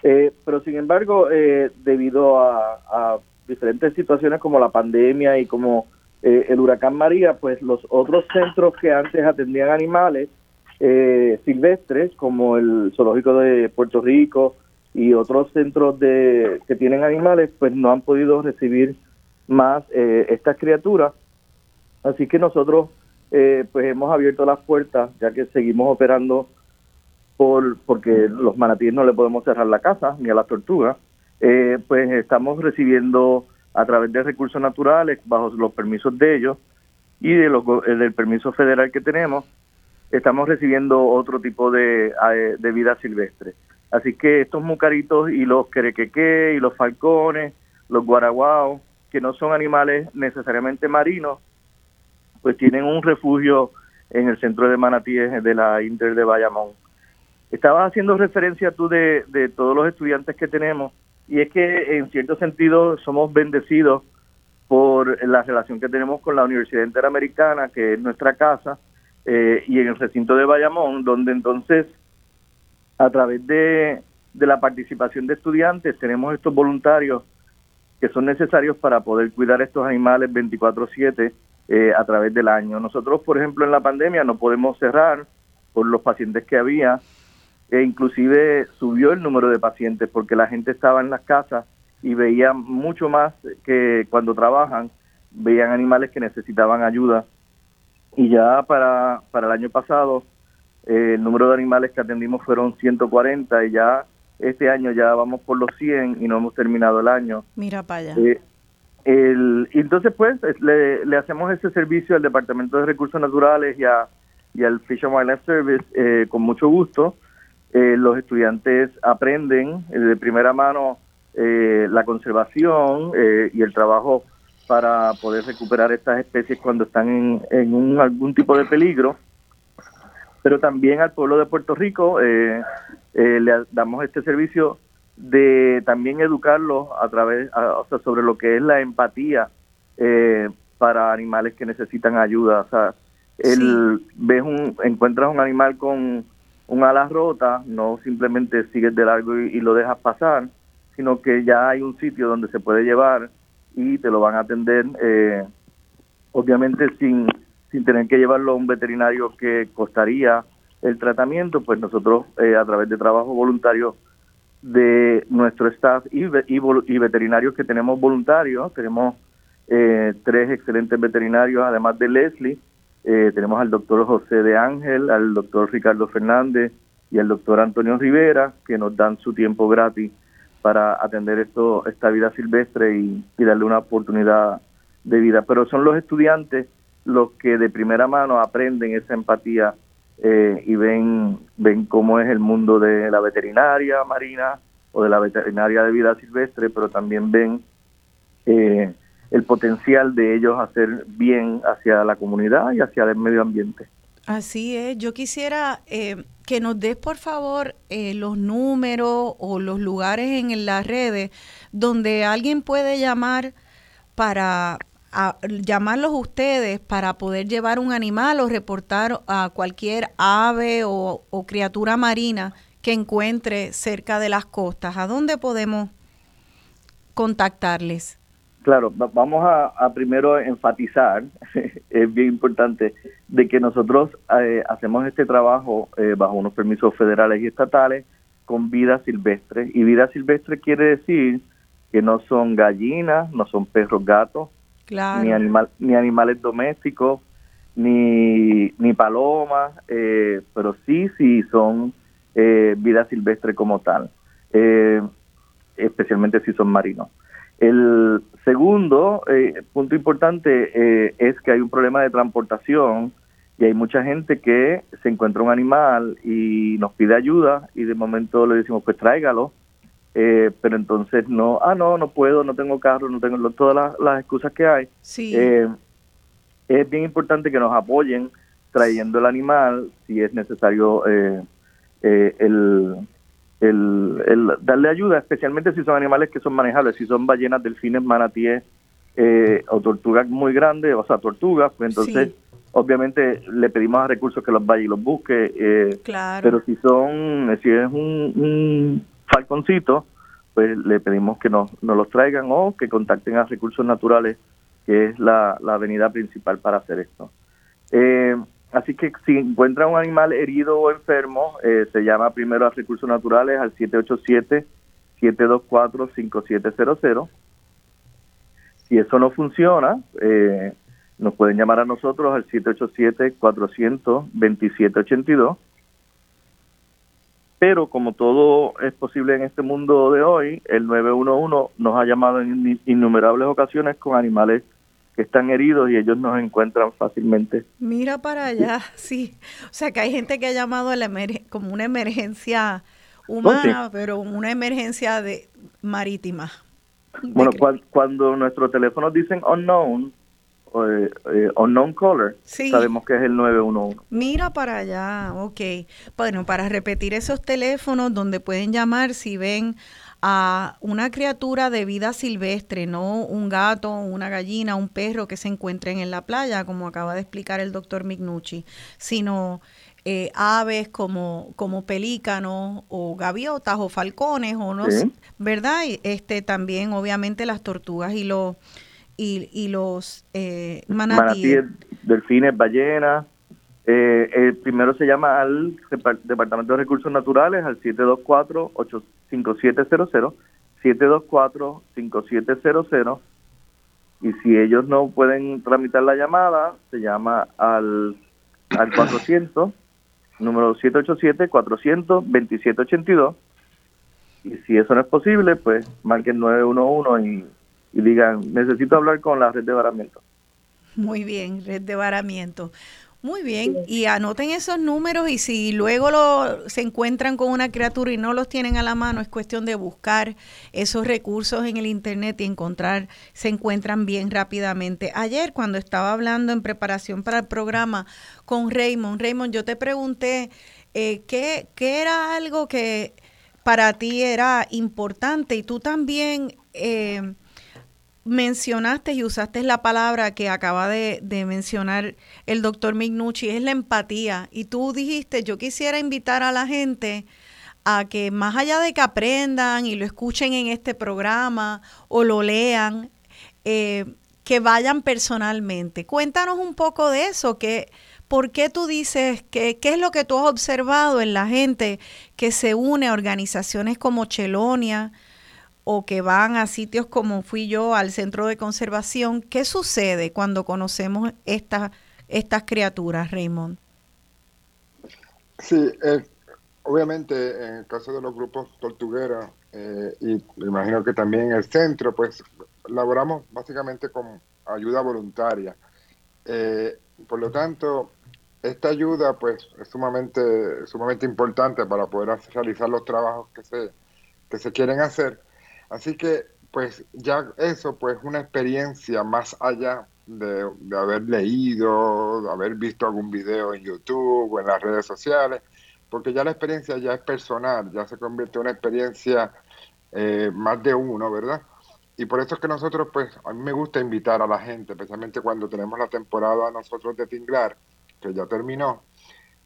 Speaker 3: pero sin embargo, debido a, diferentes situaciones como la pandemia y como el huracán María, pues los otros centros que antes atendían animales silvestres, como el Zoológico de Puerto Rico, y otros centros de que tienen animales pues no han podido recibir más eh, estas criaturas. Así que nosotros eh, pues hemos abierto las puertas ya que seguimos operando por porque los manatíes no le podemos cerrar la casa ni a las tortugas. Eh, pues estamos recibiendo a través de recursos naturales bajo los permisos de ellos y de los, del permiso federal que tenemos estamos recibiendo otro tipo de, de vida silvestre. Así que estos mucaritos y los querequeque y los falcones, los guaraguaos, que no son animales necesariamente marinos, pues tienen un refugio en el centro de manatíes de la Inter de Bayamón. Estabas haciendo referencia tú de, de todos los estudiantes que tenemos y es que en cierto sentido somos bendecidos por la relación que tenemos con la Universidad Interamericana, que es nuestra casa, eh, y en el recinto de Bayamón, donde entonces a través de, la participación de estudiantes tenemos estos voluntarios que son necesarios para poder cuidar estos animales 24/7 eh, a través del año. Nosotros, por ejemplo, en la pandemia no podemos cerrar por los pacientes que había e inclusive subió el número de pacientes porque la gente estaba en las casas y veía mucho más que cuando trabajan, veían animales que necesitaban ayuda. Y ya para, para el año pasado eh, el número de animales que atendimos fueron 140 y ya este año ya vamos por los 100 y no hemos terminado el año.
Speaker 2: Mira para allá.
Speaker 3: Eh, el, entonces, pues, le, le, hacemos ese servicio al Departamento de Recursos Naturales y, a, y al Fish and Wildlife Service eh, con mucho gusto. los estudiantes aprenden de primera mano la conservación y el trabajo para poder recuperar estas especies cuando están en, en un, algún tipo de peligro pero también al pueblo de Puerto Rico eh, eh, le damos este servicio de también educarlos a través, o sea, sobre lo que es la empatía eh, para animales que necesitan ayuda. O sea, el, ves un, encuentras un animal con un ala rota, no simplemente sigues de largo y, lo dejas pasar, sino que ya hay un sitio donde se puede llevar y te lo van a atender, obviamente sin sin tener que llevarlo a un veterinario que costaría el tratamiento, pues nosotros eh, a través de trabajo voluntario de nuestro staff y, y, veterinarios que tenemos voluntarios, tenemos eh, tres excelentes veterinarios, además de Leslie, eh, tenemos al doctor José de Ángel, al doctor Ricardo Fernández y al doctor Antonio Rivera, que nos dan su tiempo gratis para atender esto, esta vida silvestre y darle una oportunidad de vida. Pero son los estudiantes los que de primera mano aprenden esa empatía eh, y ven, ven cómo es el mundo de la veterinaria marina o de la veterinaria de vida silvestre, pero también ven eh, el potencial de ellos hacer bien hacia la comunidad y hacia el medio ambiente.
Speaker 2: Así es, yo quisiera eh, que nos des por favor los números o los lugares en las redes donde alguien puede llamar para a llamarlos ustedes para poder llevar un animal o reportar a cualquier ave o, criatura marina que encuentre cerca de las costas? ¿A dónde podemos contactarles?
Speaker 3: Claro, vamos a, primero enfatizar, es bien importante, de que nosotros eh, hacemos este trabajo eh, bajo unos permisos federales y estatales con vida silvestre. Y vida silvestre quiere decir que no son gallinas, no son perros, gatos, ni, animal, ni animales domésticos, ni, ni palomas, eh, pero sí, sí son eh, vida silvestre como tal, eh, especialmente si son marinos. El segundo punto importante es que hay un problema de transportación y hay mucha gente que se encuentra un animal y nos pide ayuda y de momento le decimos pues tráigalo eh, pero entonces no, ah, no, no puedo, no tengo carro, no tengo todas las, excusas que hay.
Speaker 2: Sí.
Speaker 3: Eh, es bien importante que nos apoyen trayendo el animal si es necesario eh, el, el, darle ayuda, especialmente si son animales que son manejables, si son ballenas, delfines, manatíes o tortugas muy grandes, o sea, tortugas, pues entonces... obviamente le pedimos a recursos que los vaya y los busque,
Speaker 2: claro.
Speaker 3: pero si son, si es un pues le pedimos que nos, los traigan o que contacten a Recursos Naturales, que es la, avenida principal para hacer esto. Eh, así que si encuentran un animal herido o enfermo, eh, se llama primero a Recursos Naturales al 787-724-5700. Si eso no funciona, eh, nos pueden llamar a nosotros al 787-400-2782 pero como todo es posible en este mundo de hoy, el 911 nos ha llamado en innumerables ocasiones con animales que están heridos y ellos nos encuentran fácilmente.
Speaker 2: Mira para allá, sí. O sea que hay gente que ha llamado la como una emergencia humana, pero una emergencia de marítima.
Speaker 3: Bueno, cuando nuestros teléfonos dicen unknown, eh, eh, unknown caller, sabemos que es el 911.
Speaker 2: Mira para allá, ok. Bueno, para repetir esos teléfonos donde pueden llamar si ven a una criatura de vida silvestre, no un gato, una gallina, un perro que se encuentren en la playa, como acaba de explicar el doctor Mignucci, sino eh, aves como, como pelícanos o gaviotas o falcones o no ¿verdad? Este también obviamente las tortugas y los y, y los eh, manatíes.
Speaker 3: delfines, ballenas. Eh, el primero se llama al Departamento de Recursos Naturales al 724-5700, 724-5700, y si ellos no pueden tramitar la llamada, se llama al, al 400, número 787-400-2782, y si eso no es posible, pues marquen 911 y y digan, necesito hablar con la red de varamiento.
Speaker 2: Muy bien, red de varamiento. Muy bien, y anoten esos números y si luego lo, se encuentran con una criatura y no los tienen a la mano, es cuestión de buscar esos recursos en el Internet y encontrar, se encuentran bien rápidamente. Ayer cuando estaba hablando en preparación para el programa con Raymond, Raymond, yo te pregunté eh, ¿qué, qué era algo que para ti era importante y tú también... Eh, mencionaste y usaste la palabra que acaba de, mencionar el doctor Mignucci, es la empatía. Y tú dijiste, yo quisiera invitar a la gente a que más allá de que aprendan y lo escuchen en este programa o lo lean, eh, que vayan personalmente. Cuéntanos un poco de eso, que, ¿por qué tú dices que qué es lo que tú has observado en la gente que se une a organizaciones como Chelonia, o que van a sitios como fui yo al centro de conservación, ¿qué sucede cuando conocemos estas estas criaturas, Raymond?
Speaker 4: Sí, eh, obviamente en el caso de los grupos tortugueros eh, y me imagino que también el centro, pues laboramos básicamente con ayuda voluntaria. Eh, por lo tanto, esta ayuda pues es sumamente, sumamente importante para poder realizar los trabajos que se, que se quieren hacer Así que, pues ya eso, pues una experiencia más allá de, haber leído, de haber visto algún video en YouTube o en las redes sociales, porque ya la experiencia ya es personal, ya se convierte en una experiencia eh, más de uno, ¿verdad? y por eso es que nosotros, pues, a mí me gusta invitar a la gente, especialmente cuando tenemos la temporada nosotros de Tinglar, que ya terminó.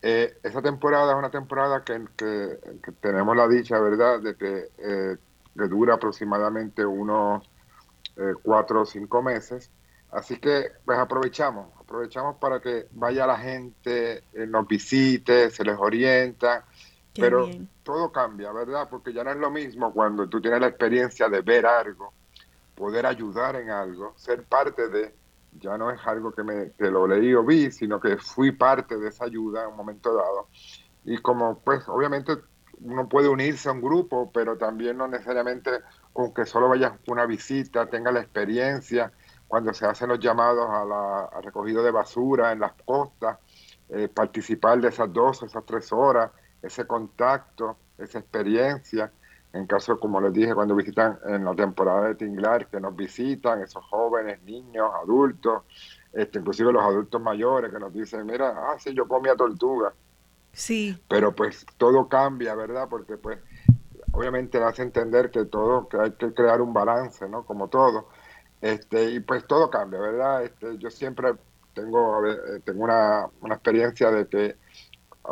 Speaker 4: Eh, esa temporada es una temporada que, que, tenemos la dicha, ¿verdad?, de que, eh, dura aproximadamente unos eh, cuatro o cinco meses. Así que, pues, aprovechamos, aprovechamos para que vaya la gente, eh, nos visite, se les orienta, pero todo cambia, ¿verdad? Porque ya no es lo mismo cuando tú tienes la experiencia de ver algo poder ayudar en algo, ser parte de, ya no es algo que, me, que lo leí o vi, sino que fui parte de esa ayuda en un momento dado. Y como pues obviamente uno puede unirse a un grupo, pero también no necesariamente con que solo vaya una visita, tenga la experiencia, cuando se hacen los llamados a la, recogido de basura en las costas, eh, participar de esas dos, esas tres horas, ese contacto, esa experiencia, en caso, como les dije, cuando visitan en la temporada de Tinglar, que nos visitan esos jóvenes, niños, adultos, este, inclusive los adultos mayores que nos dicen, mira, ah, sí, yo comía tortuga.
Speaker 2: Sí.
Speaker 4: Pero pues todo cambia, ¿verdad? Porque pues obviamente hace entender que todo, que hay que crear un balance, ¿no? Como todo. Este, y pues todo cambia, ¿verdad? Este, yo siempre tengo, eh, tengo una, una experiencia de que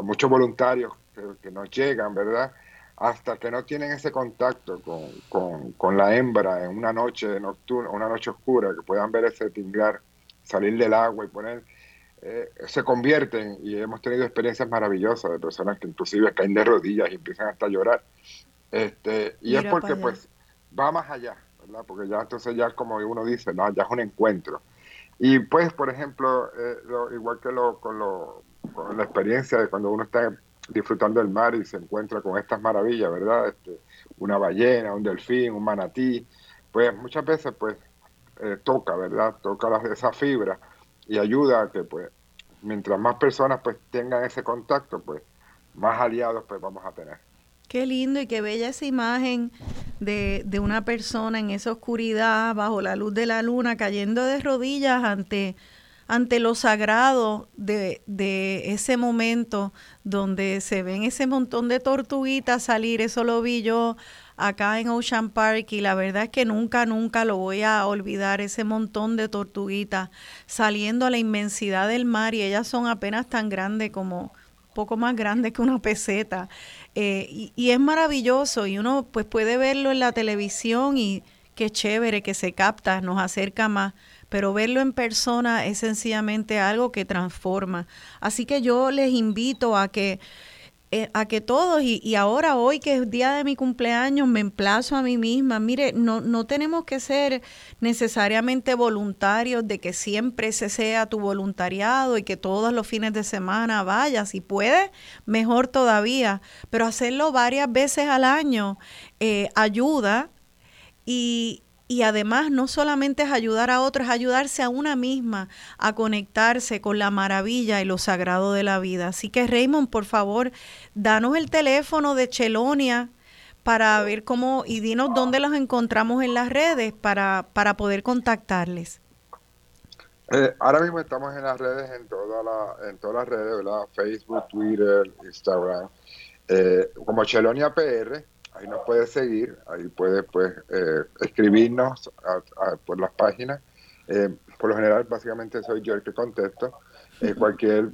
Speaker 4: muchos voluntarios que, que nos llegan, ¿verdad? hasta que no tienen ese contacto con, la hembra en una noche nocturna, una noche oscura, que puedan ver ese tinglar, salir del agua y poner, eh, se convierten y hemos tenido experiencias maravillosas de personas que inclusive caen de rodillas y empiezan hasta a llorar. Este, y es porque pues va más allá, ¿verdad? Porque ya entonces ya como uno dice, no, ya es un encuentro. Y pues, por ejemplo, eh, igual que lo, con, lo, con la experiencia de cuando uno está disfrutando del mar y se encuentra con estas maravillas, ¿verdad? Este, una ballena, un delfín, un manatí, pues muchas veces pues eh, toca, ¿verdad? Toca esa fibra y ayuda a que pues mientras más personas pues tengan ese contacto, pues más aliados pues vamos a tener.
Speaker 2: Qué lindo y qué bella esa imagen de, de una persona en esa oscuridad, bajo la luz de la luna, cayendo de rodillas ante ante lo sagrado de, ese momento donde se ven ese montón de tortuguitas salir, eso lo vi yo acá en Ocean Park y la verdad es que nunca, nunca lo voy a olvidar, ese montón de tortuguitas saliendo a la inmensidad del mar y ellas son apenas tan grandes como poco más grandes que una peseta eh, y, y, es maravilloso y uno pues puede verlo en la televisión y qué chévere que se capta, nos acerca más pero verlo en persona es sencillamente algo que transforma. Así que yo les invito a que eh, a que todos, y, ahora hoy que es día de mi cumpleaños, me emplazo a mí misma, mire, no, no tenemos que ser necesariamente voluntarios de que siempre ese sea tu voluntariado y que todos los fines de semana vayas, si puedes, mejor todavía, pero hacerlo varias veces al año eh, ayuda. Y, y además no solamente es ayudar a otros, es ayudarse a una misma a conectarse con la maravilla y lo sagrado de la vida. Así que Raymond, por favor, danos el teléfono de Chelonia para ver cómo y dinos dónde los encontramos en las redes para, para poder contactarles.
Speaker 4: Eh, ahora mismo estamos en las redes, en, toda la, en todas las redes, ¿verdad? Facebook, Twitter, Instagram, eh, como Chelonia PR ahí nos puede seguir, ahí puede pues eh, escribirnos por las páginas. Eh, por lo general, básicamente soy yo el que contesto. Eh, cualquier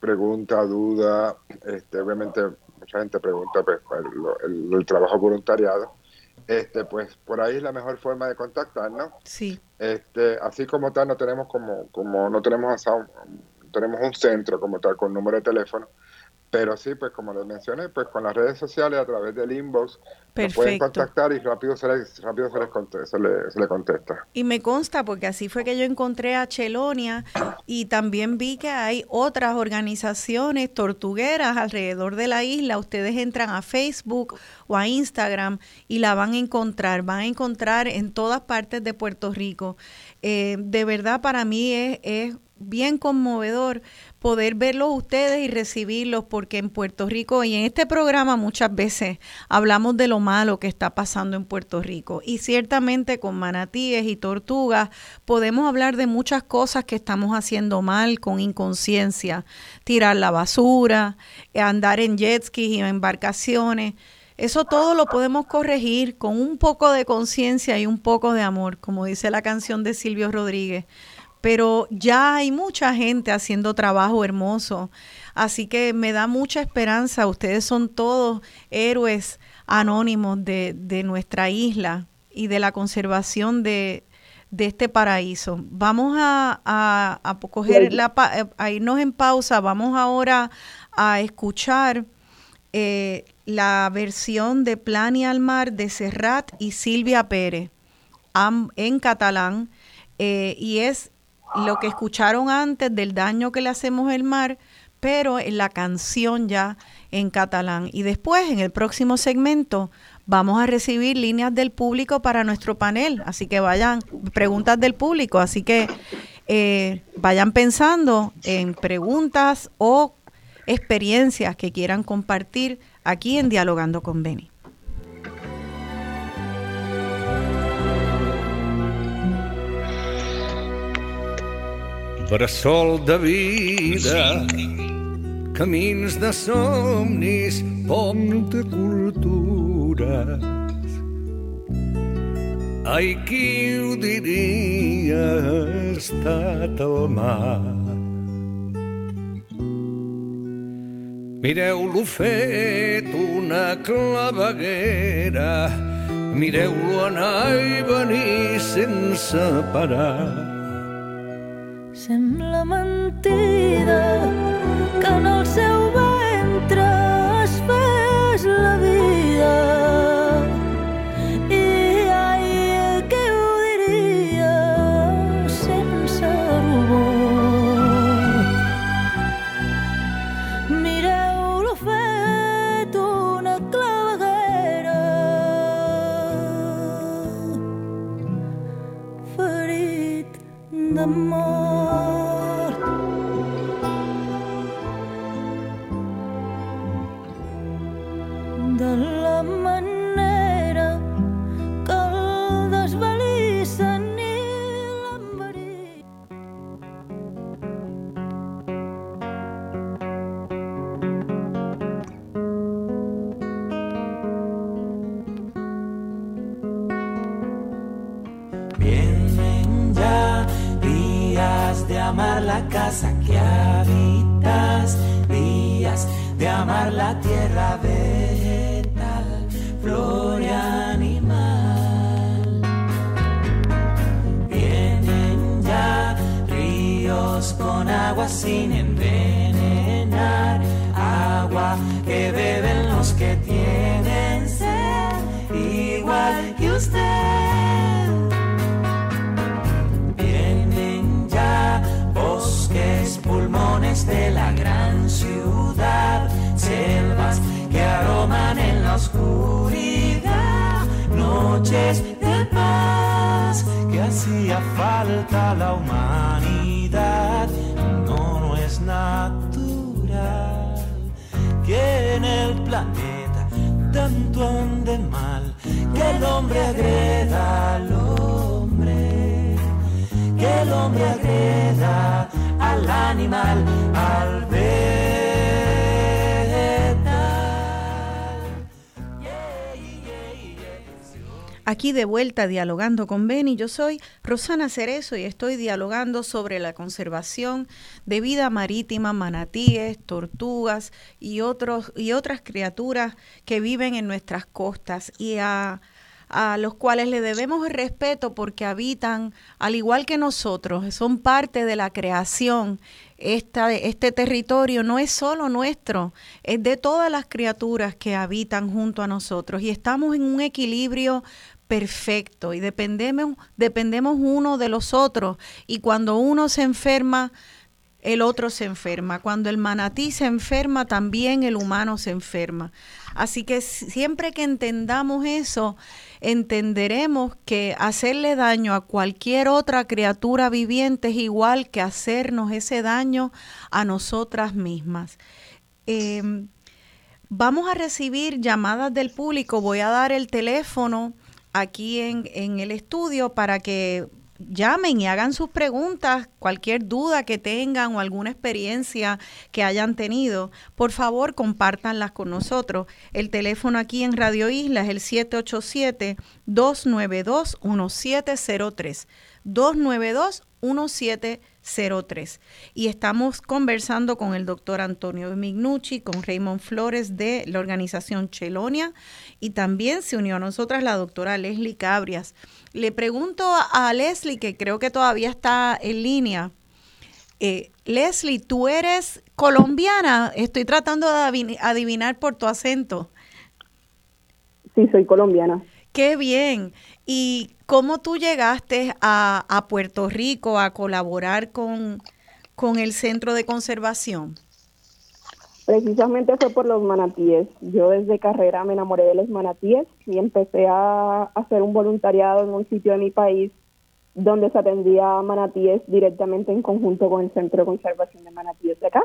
Speaker 4: pregunta, duda, este, obviamente mucha gente pregunta pues, el, trabajo voluntariado. Este, pues por ahí es la mejor forma de contactarnos.
Speaker 2: Sí.
Speaker 4: Este, así como tal, no tenemos como, como no tenemos, tenemos un centro como tal con número de teléfono, pero sí, pues como les mencioné, pues con las redes sociales a través del inbox pueden contactar y rápido se les, rápido se les, contesta, contesta.
Speaker 2: Y me consta porque así fue que yo encontré a Chelonia y también vi que hay otras organizaciones tortugueras alrededor de la isla. Ustedes entran a Facebook o a Instagram y la van a encontrar, van a encontrar en todas partes de Puerto Rico. Eh, de verdad para mí es, es bien conmovedor poder verlos ustedes y recibirlos, porque en Puerto Rico y en este programa muchas veces hablamos de lo malo que está pasando en Puerto Rico. Y ciertamente con manatíes y tortugas podemos hablar de muchas cosas que estamos haciendo mal con inconsciencia. Tirar la basura, andar en jet skis y embarcaciones. Eso todo lo podemos corregir con un poco de conciencia y un poco de amor, como dice la canción de Silvio Rodríguez. Pero ya hay mucha gente haciendo trabajo hermoso, así que me da mucha esperanza. Ustedes son todos héroes anónimos de, de nuestra isla y de la conservación de, de este paraíso. Vamos a, a, coger la, a irnos en pausa. Vamos ahora a escuchar eh, la versión de Plani al Mar de Serrat y Silvia Pérez en catalán eh, y es lo que escucharon antes del daño que le hacemos al mar, pero en la canción ya en catalán. Y después, en el próximo segmento, vamos a recibir líneas del público para nuestro panel. Así que vayan, preguntas del público. Así que eh, vayan pensando en preguntas o experiencias que quieran compartir aquí en Dialogando con Beni.
Speaker 8: Bressol de vida, camins de somnis, pont de cultures. Ai, qui ho diria, ha estat el mar Mireu-lo fet una claveguera, mireu-lo anar i venir sense parar.
Speaker 5: Mentida que en el seu ventre es fes la vida tierra vegetal, flor y animal. Vienen ya ríos con agua sin noches de paz que hacía falta la humanidad. No, no es natural que en el planeta tanto ande mal, que el hombre agreda al hombre, que el hombre agreda al animal, al ver
Speaker 2: Aquí de vuelta dialogando con Beni, yo soy Rosana Cerezo y estoy dialogando sobre la conservación de vida marítima, manatíes, tortugas y, otros, y otras criaturas que viven en nuestras costas y a, a los cuales le debemos respeto porque habitan, al igual que nosotros, son parte de la creación. Esta, este territorio no es solo nuestro, es de todas las criaturas que habitan junto a nosotros y estamos en un equilibrio perfecto y dependemos, dependemos uno de los otros y cuando uno se enferma, el otro se enferma. Cuando el manatí se enferma, también el humano se enferma. Así que siempre que entendamos eso, entenderemos que hacerle daño a cualquier otra criatura viviente es igual que hacernos ese daño a nosotras mismas. Em, vamos a recibir llamadas del público. Voy a dar el teléfono aquí en, el estudio para que llamen y hagan sus preguntas, cualquier duda que tengan o alguna experiencia que hayan tenido, por favor compártanlas con nosotros. El teléfono aquí en Radio Isla es el 787-292-1703. 292-1703. Y estamos conversando con el doctor Antonio Mignucci, con Raymond Flores de la organización Chelonia y también se unió a nosotras la doctora Leslie Cabrias. Le pregunto a Leslie, que creo que todavía está en línea. Eh, Leslie, tú eres colombiana. Estoy tratando de adivinar por tu acento.
Speaker 7: Sí, soy colombiana.
Speaker 2: Qué bien. ¿Y cómo tú llegaste a, a Puerto Rico a colaborar con, con el Centro de Conservación?
Speaker 7: Precisamente fue por los manatíes. Yo desde carrera me enamoré de los manatíes y empecé a hacer un voluntariado en un sitio de mi país donde se atendía manatíes directamente en conjunto con el Centro de Conservación de Manatíes de acá.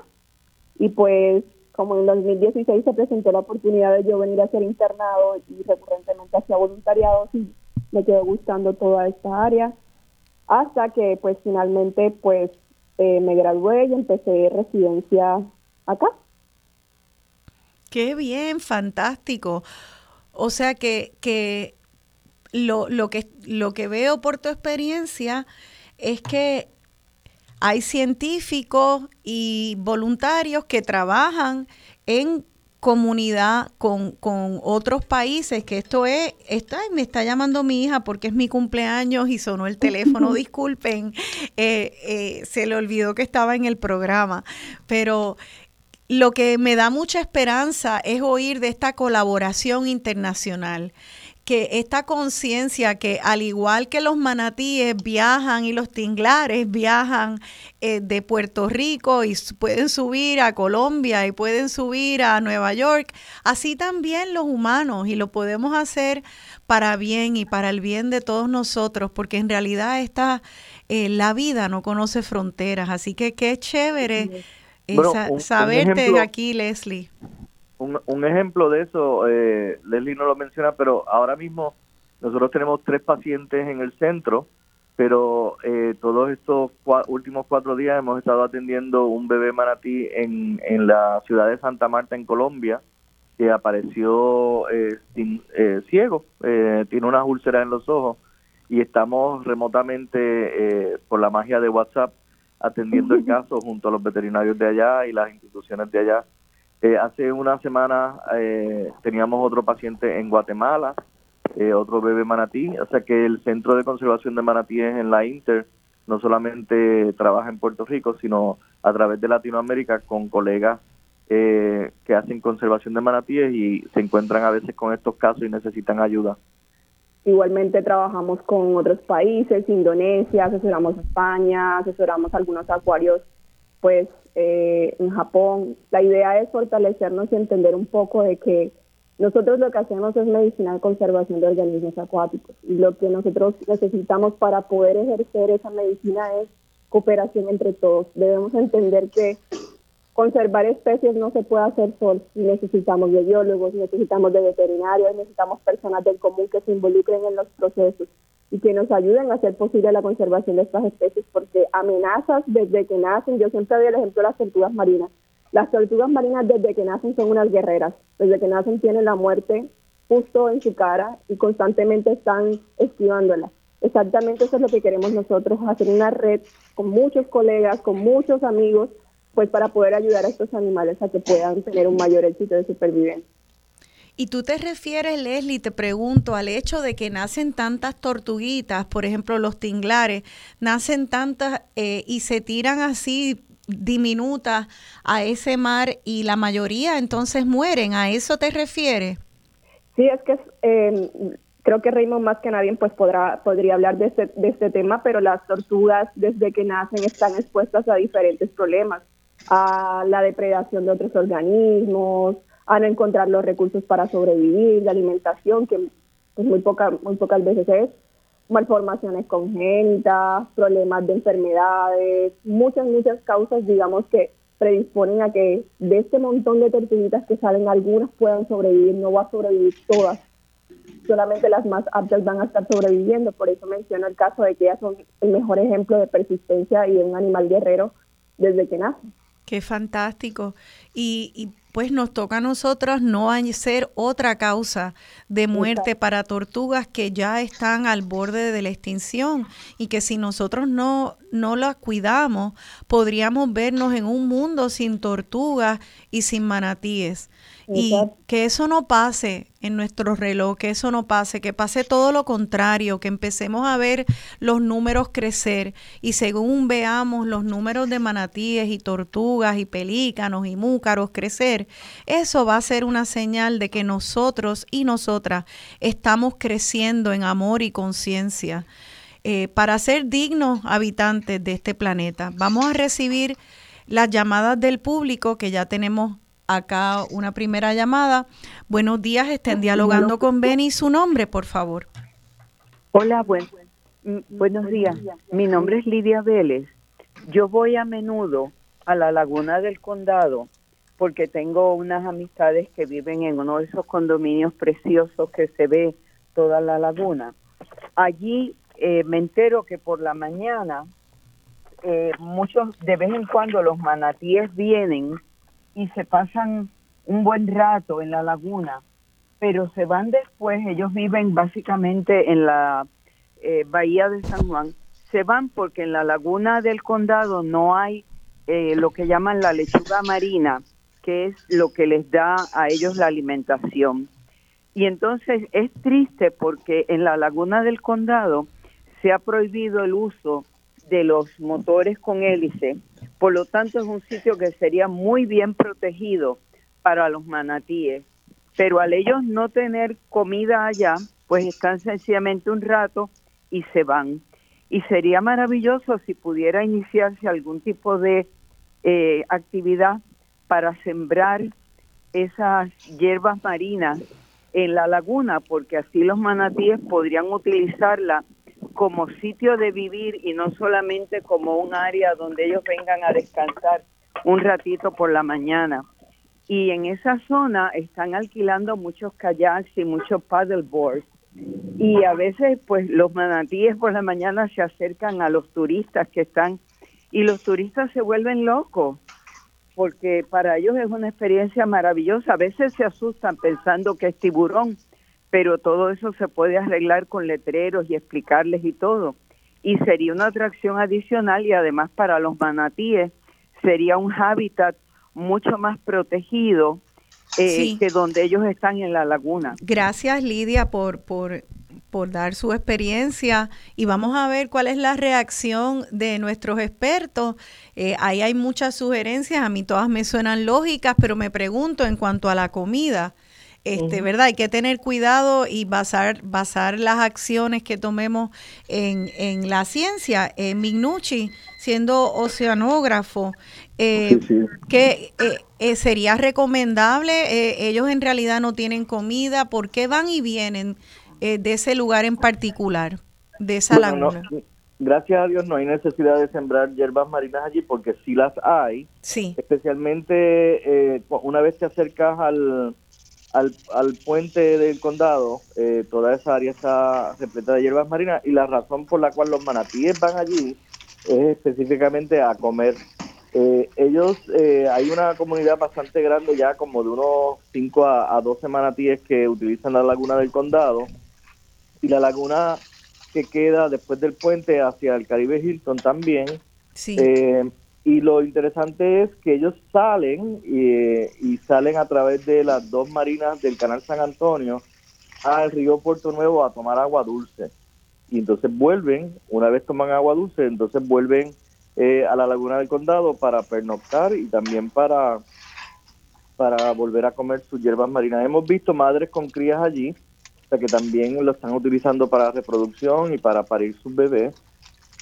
Speaker 7: Y pues como en 2016 se presentó la oportunidad de yo venir a ser internado y recurrentemente hacía voluntariados y me quedó gustando toda esta área hasta que pues finalmente pues eh, me gradué y empecé residencia acá.
Speaker 2: Qué bien, fantástico. O sea que, que lo, lo que lo que veo por tu experiencia es que hay científicos y voluntarios que trabajan en comunidad con, con, otros países, que esto es, está, me está llamando mi hija porque es mi cumpleaños y sonó el teléfono, disculpen, eh, eh, se le olvidó que estaba en el programa, pero lo que me da mucha esperanza es oír de esta colaboración internacional que esta conciencia que al igual que los manatíes viajan y los tinglares viajan eh, de Puerto Rico y pueden subir a Colombia y pueden subir a Nueva York, así también los humanos y lo podemos hacer para bien y para el bien de todos nosotros, porque en realidad esta, eh, la vida no conoce fronteras, así que qué chévere eh, saberte de aquí, Leslie
Speaker 3: un, un ejemplo de eso, eh, Leslie no lo menciona, pero ahora mismo nosotros tenemos tres pacientes en el centro, pero eh, todos estos últimos cuatro días hemos estado atendiendo un bebé manatí en, en la ciudad de Santa Marta, en Colombia, que apareció eh, eh ciego, tiene unas úlceras en los ojos y estamos remotamente por la magia de WhatsApp atendiendo el caso junto a los veterinarios de allá y las instituciones de allá eh, hace una semana eh, teníamos otro paciente en Guatemala, eh, otro bebé manatí, o sea que el Centro de Conservación de Manatíes en la Inter no solamente trabaja en Puerto Rico, sino a través de Latinoamérica con colegas que hacen conservación de manatíes y se encuentran a veces con estos casos y necesitan ayuda.
Speaker 7: Igualmente trabajamos con otros países, Indonesia, asesoramos a España, asesoramos algunos acuarios pues eh, en Japón. La idea es fortalecernos y entender un poco de que nosotros lo que hacemos es medicina de conservación de organismos acuáticos y lo que nosotros necesitamos para poder ejercer esa medicina es cooperación entre todos. Debemos entender que conservar especies no se puede hacer solo y necesitamos de biólogos, necesitamos de veterinarios, necesitamos personas del común que se involucren en los procesos y que nos ayuden a hacer posible la conservación de estas especies, porque amenazas desde que nacen, yo siempre doy el ejemplo de las tortugas marinas. Las tortugas marinas desde que nacen son unas guerreras, desde que nacen tienen la muerte justo en su cara y constantemente están esquivándola. Exactamente eso es lo que queremos nosotros, hacer una red con muchos colegas, con muchos amigos, pues para poder ayudar a estos animales a que puedan tener un mayor éxito de supervivencia.
Speaker 2: Y tú te refieres, Leslie, te pregunto, al hecho de que nacen tantas tortuguitas, por ejemplo, los tinglares, nacen tantas eh, y se tiran así diminutas a ese mar y la mayoría entonces mueren. ¿A eso te refieres?
Speaker 7: Sí, es que eh, creo que Raymond más que nadie pues podrá, podría hablar de este, de este tema, pero las tortugas desde que nacen están expuestas a diferentes problemas, a la depredación de otros organismos, a no encontrar los recursos para sobrevivir, la alimentación, que pues, muy, poca, muy pocas veces es, malformaciones congénitas, problemas de enfermedades, muchas, muchas causas, digamos, que predisponen a que de este montón de tortuguitas que salen, algunas puedan sobrevivir, no va a sobrevivir todas, solamente las más aptas van a estar sobreviviendo. Por eso menciono el caso de que ellas son el mejor ejemplo de persistencia y de un animal guerrero desde que nace.
Speaker 2: Qué fantástico. Y, y pues nos toca a nosotros no ser otra causa de muerte para tortugas que ya están al borde de la extinción y que si nosotros no, no las cuidamos, podríamos vernos en un mundo sin tortugas y sin manatíes. Y que eso no pase en nuestro reloj, que eso no pase, que pase todo lo contrario, que empecemos a ver los números crecer y según veamos los números de manatíes y tortugas y pelícanos y múcaros crecer, eso va a ser una señal de que nosotros y nosotras estamos creciendo en amor y conciencia. Eh, para ser dignos habitantes de este planeta. Vamos a recibir las llamadas del público que ya tenemos acá una primera llamada. Buenos días, estén dialogando con Benny. Su nombre, por favor.
Speaker 9: Hola, mm, buenos días. Mi nombre es Lidia Vélez. Yo voy a menudo a la Laguna del Condado porque tengo unas amistades que viven en uno de esos condominios preciosos que se ve toda la laguna. Allí eh, me entero que por la mañana eh, muchos de vez en cuando los manatíes vienen y se pasan un buen rato en la laguna, pero se van después, ellos viven básicamente en la eh, bahía de San Juan, se van porque en la laguna del condado no hay eh, lo que llaman la lechuga marina, que es lo que les da a ellos la alimentación. Y entonces es triste porque en la laguna del condado se ha prohibido el uso de los motores con hélice, por lo tanto es un sitio que sería muy bien protegido para los manatíes, pero al ellos no tener comida allá, pues están sencillamente un rato y se van. Y sería maravilloso si pudiera iniciarse algún tipo de eh, actividad para sembrar esas hierbas marinas en la laguna, porque así los manatíes podrían utilizarla como sitio de vivir y no solamente como un área donde ellos vengan a descansar un ratito por la mañana. Y en esa zona están alquilando muchos kayaks y muchos paddleboards. Y a veces, pues, los manatíes por la mañana se acercan a los turistas que están, y los turistas se vuelven locos, porque para ellos es una experiencia maravillosa. A veces se asustan pensando que es tiburón, pero todo eso se puede arreglar con letreros y explicarles y todo. Y sería una atracción adicional y además para los manatíes sería un hábitat mucho más protegido eh, que donde ellos están en la laguna.
Speaker 2: Gracias Lidia por, por, por dar su experiencia y vamos a ver cuál es la reacción de nuestros expertos. Eh, ahí hay muchas sugerencias, a mí todas me suenan lógicas, pero me pregunto en cuanto a la comida este, ¿verdad? Hay que tener cuidado y basar, basar las acciones que tomemos en, en la ciencia. Eh, Mignucci, siendo oceanógrafo, eh, que eh, eh, sería recomendable, ellos en realidad no tienen comida, ¿por qué van y vienen de ese lugar en particular, de esa laguna?
Speaker 3: gracias a Dios no hay necesidad de sembrar hierbas marinas allí porque sí las hay,
Speaker 2: sí.
Speaker 3: especialmente una vez te acercas al al, al puente del condado, eh, toda esa área está repleta de hierbas marinas y la razón por la cual los manatíes van allí es específicamente a comer. Eh, ellos, eh, hay una comunidad bastante grande ya, como de unos 5 a, a 12 manatíes que utilizan la laguna del condado y la laguna que queda después del puente hacia el Caribe Hilton también.
Speaker 2: Sí.
Speaker 3: Y lo interesante es que ellos salen y, salen a través de las dos marinas del Canal San Antonio al río Puerto Nuevo a tomar agua dulce. Y entonces vuelven, una vez toman agua dulce, entonces vuelven eh, a la laguna del condado para pernoctar y también para, para volver a comer sus hierbas marinas. Hemos visto madres con crías allí, o que también lo están utilizando para reproducción y para parir sus bebés.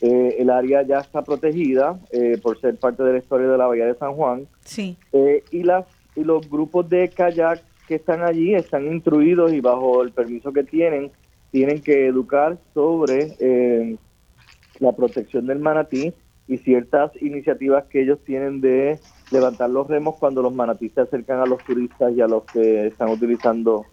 Speaker 3: Eh, el área ya está protegida eh, por ser parte de la historia de la Bahía de San Juan.
Speaker 2: Sí.
Speaker 3: Eh, y, las, y los grupos de kayak que están allí están instruidos y bajo el permiso que tienen, tienen que educar sobre la protección del manatí y ciertas iniciativas que ellos tienen de levantar los remos cuando los manatí se acercan a los turistas y a los que están utilizando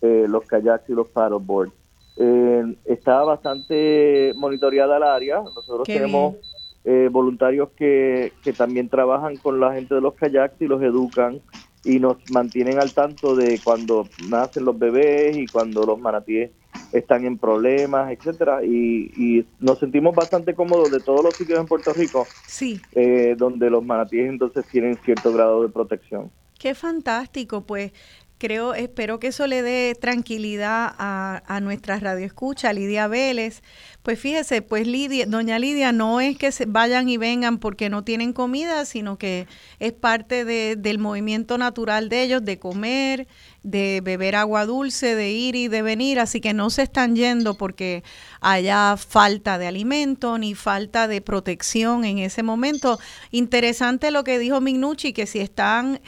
Speaker 3: eh, los kayaks y los paddleboards. Eh, está bastante monitoreada el área. Nosotros
Speaker 2: Qué
Speaker 3: tenemos eh, voluntarios que, que también trabajan con la gente de los kayaks y los educan y nos mantienen al tanto de cuando nacen los bebés y cuando los manatíes están en problemas, etcétera, y, y nos sentimos bastante cómodos de todos los sitios en Puerto Rico
Speaker 2: Sí,
Speaker 3: eh, donde los manatíes entonces tienen cierto grado de protección.
Speaker 2: qué fantástico, pues creo, espero que eso le dé tranquilidad a, a nuestra radioescucha, Lidia Vélez. Pues fíjese, pues Lidia, doña Lidia, no es que se vayan y vengan porque no tienen comida, sino que es parte de- del movimiento natural de ellos, de comer, de beber agua dulce, de ir y de venir, así que no se están yendo porque haya falta de alimento ni falta de protección en ese momento. Interesante lo que dijo Mignucci, que si están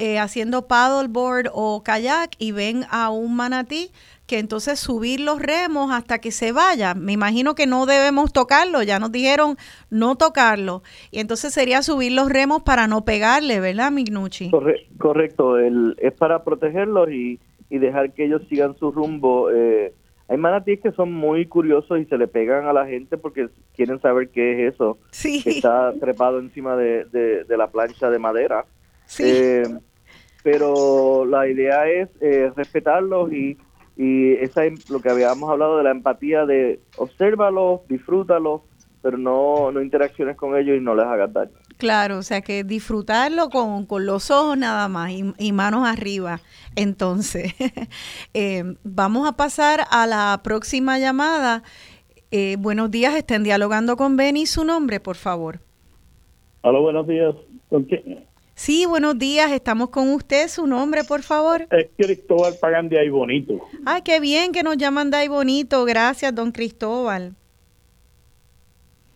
Speaker 2: eh, haciendo paddleboard o kayak y ven a un manatí, que entonces subir los remos hasta que se vaya. Me imagino que no debemos tocarlo, ya nos dijeron no tocarlo. Y entonces sería subir los remos para no pegarle, ¿verdad, Mignucci?
Speaker 3: Corre- correcto, el, es para protegerlos y, y dejar que ellos sigan su rumbo. Eh, hay manatíes que son muy curiosos y se le pegan a la gente porque quieren saber qué es eso
Speaker 2: Sí.
Speaker 3: que está trepado encima de, de- de la plancha de madera.
Speaker 2: Sí.
Speaker 3: Eh, pero la idea es eh, respetarlos y, y esa es lo que habíamos hablado de la empatía de obsérvalos, disfrútalos, pero no, no interacciones con ellos y no les hagas daño.
Speaker 2: Claro, o sea que disfrutarlo con, con los ojos nada más y, y manos arriba. Entonces, eh, vamos a pasar a la próxima llamada. Eh, buenos días, estén dialogando con Benny. Su nombre, por favor.
Speaker 10: Hola, buenos días. ¿Con quién?
Speaker 2: Sí, buenos días, estamos con usted. Su nombre, por favor.
Speaker 10: Es Cristóbal Pagan de ahí bonito.
Speaker 2: Ay, qué bien que nos llaman de ahí bonito. Gracias, don Cristóbal.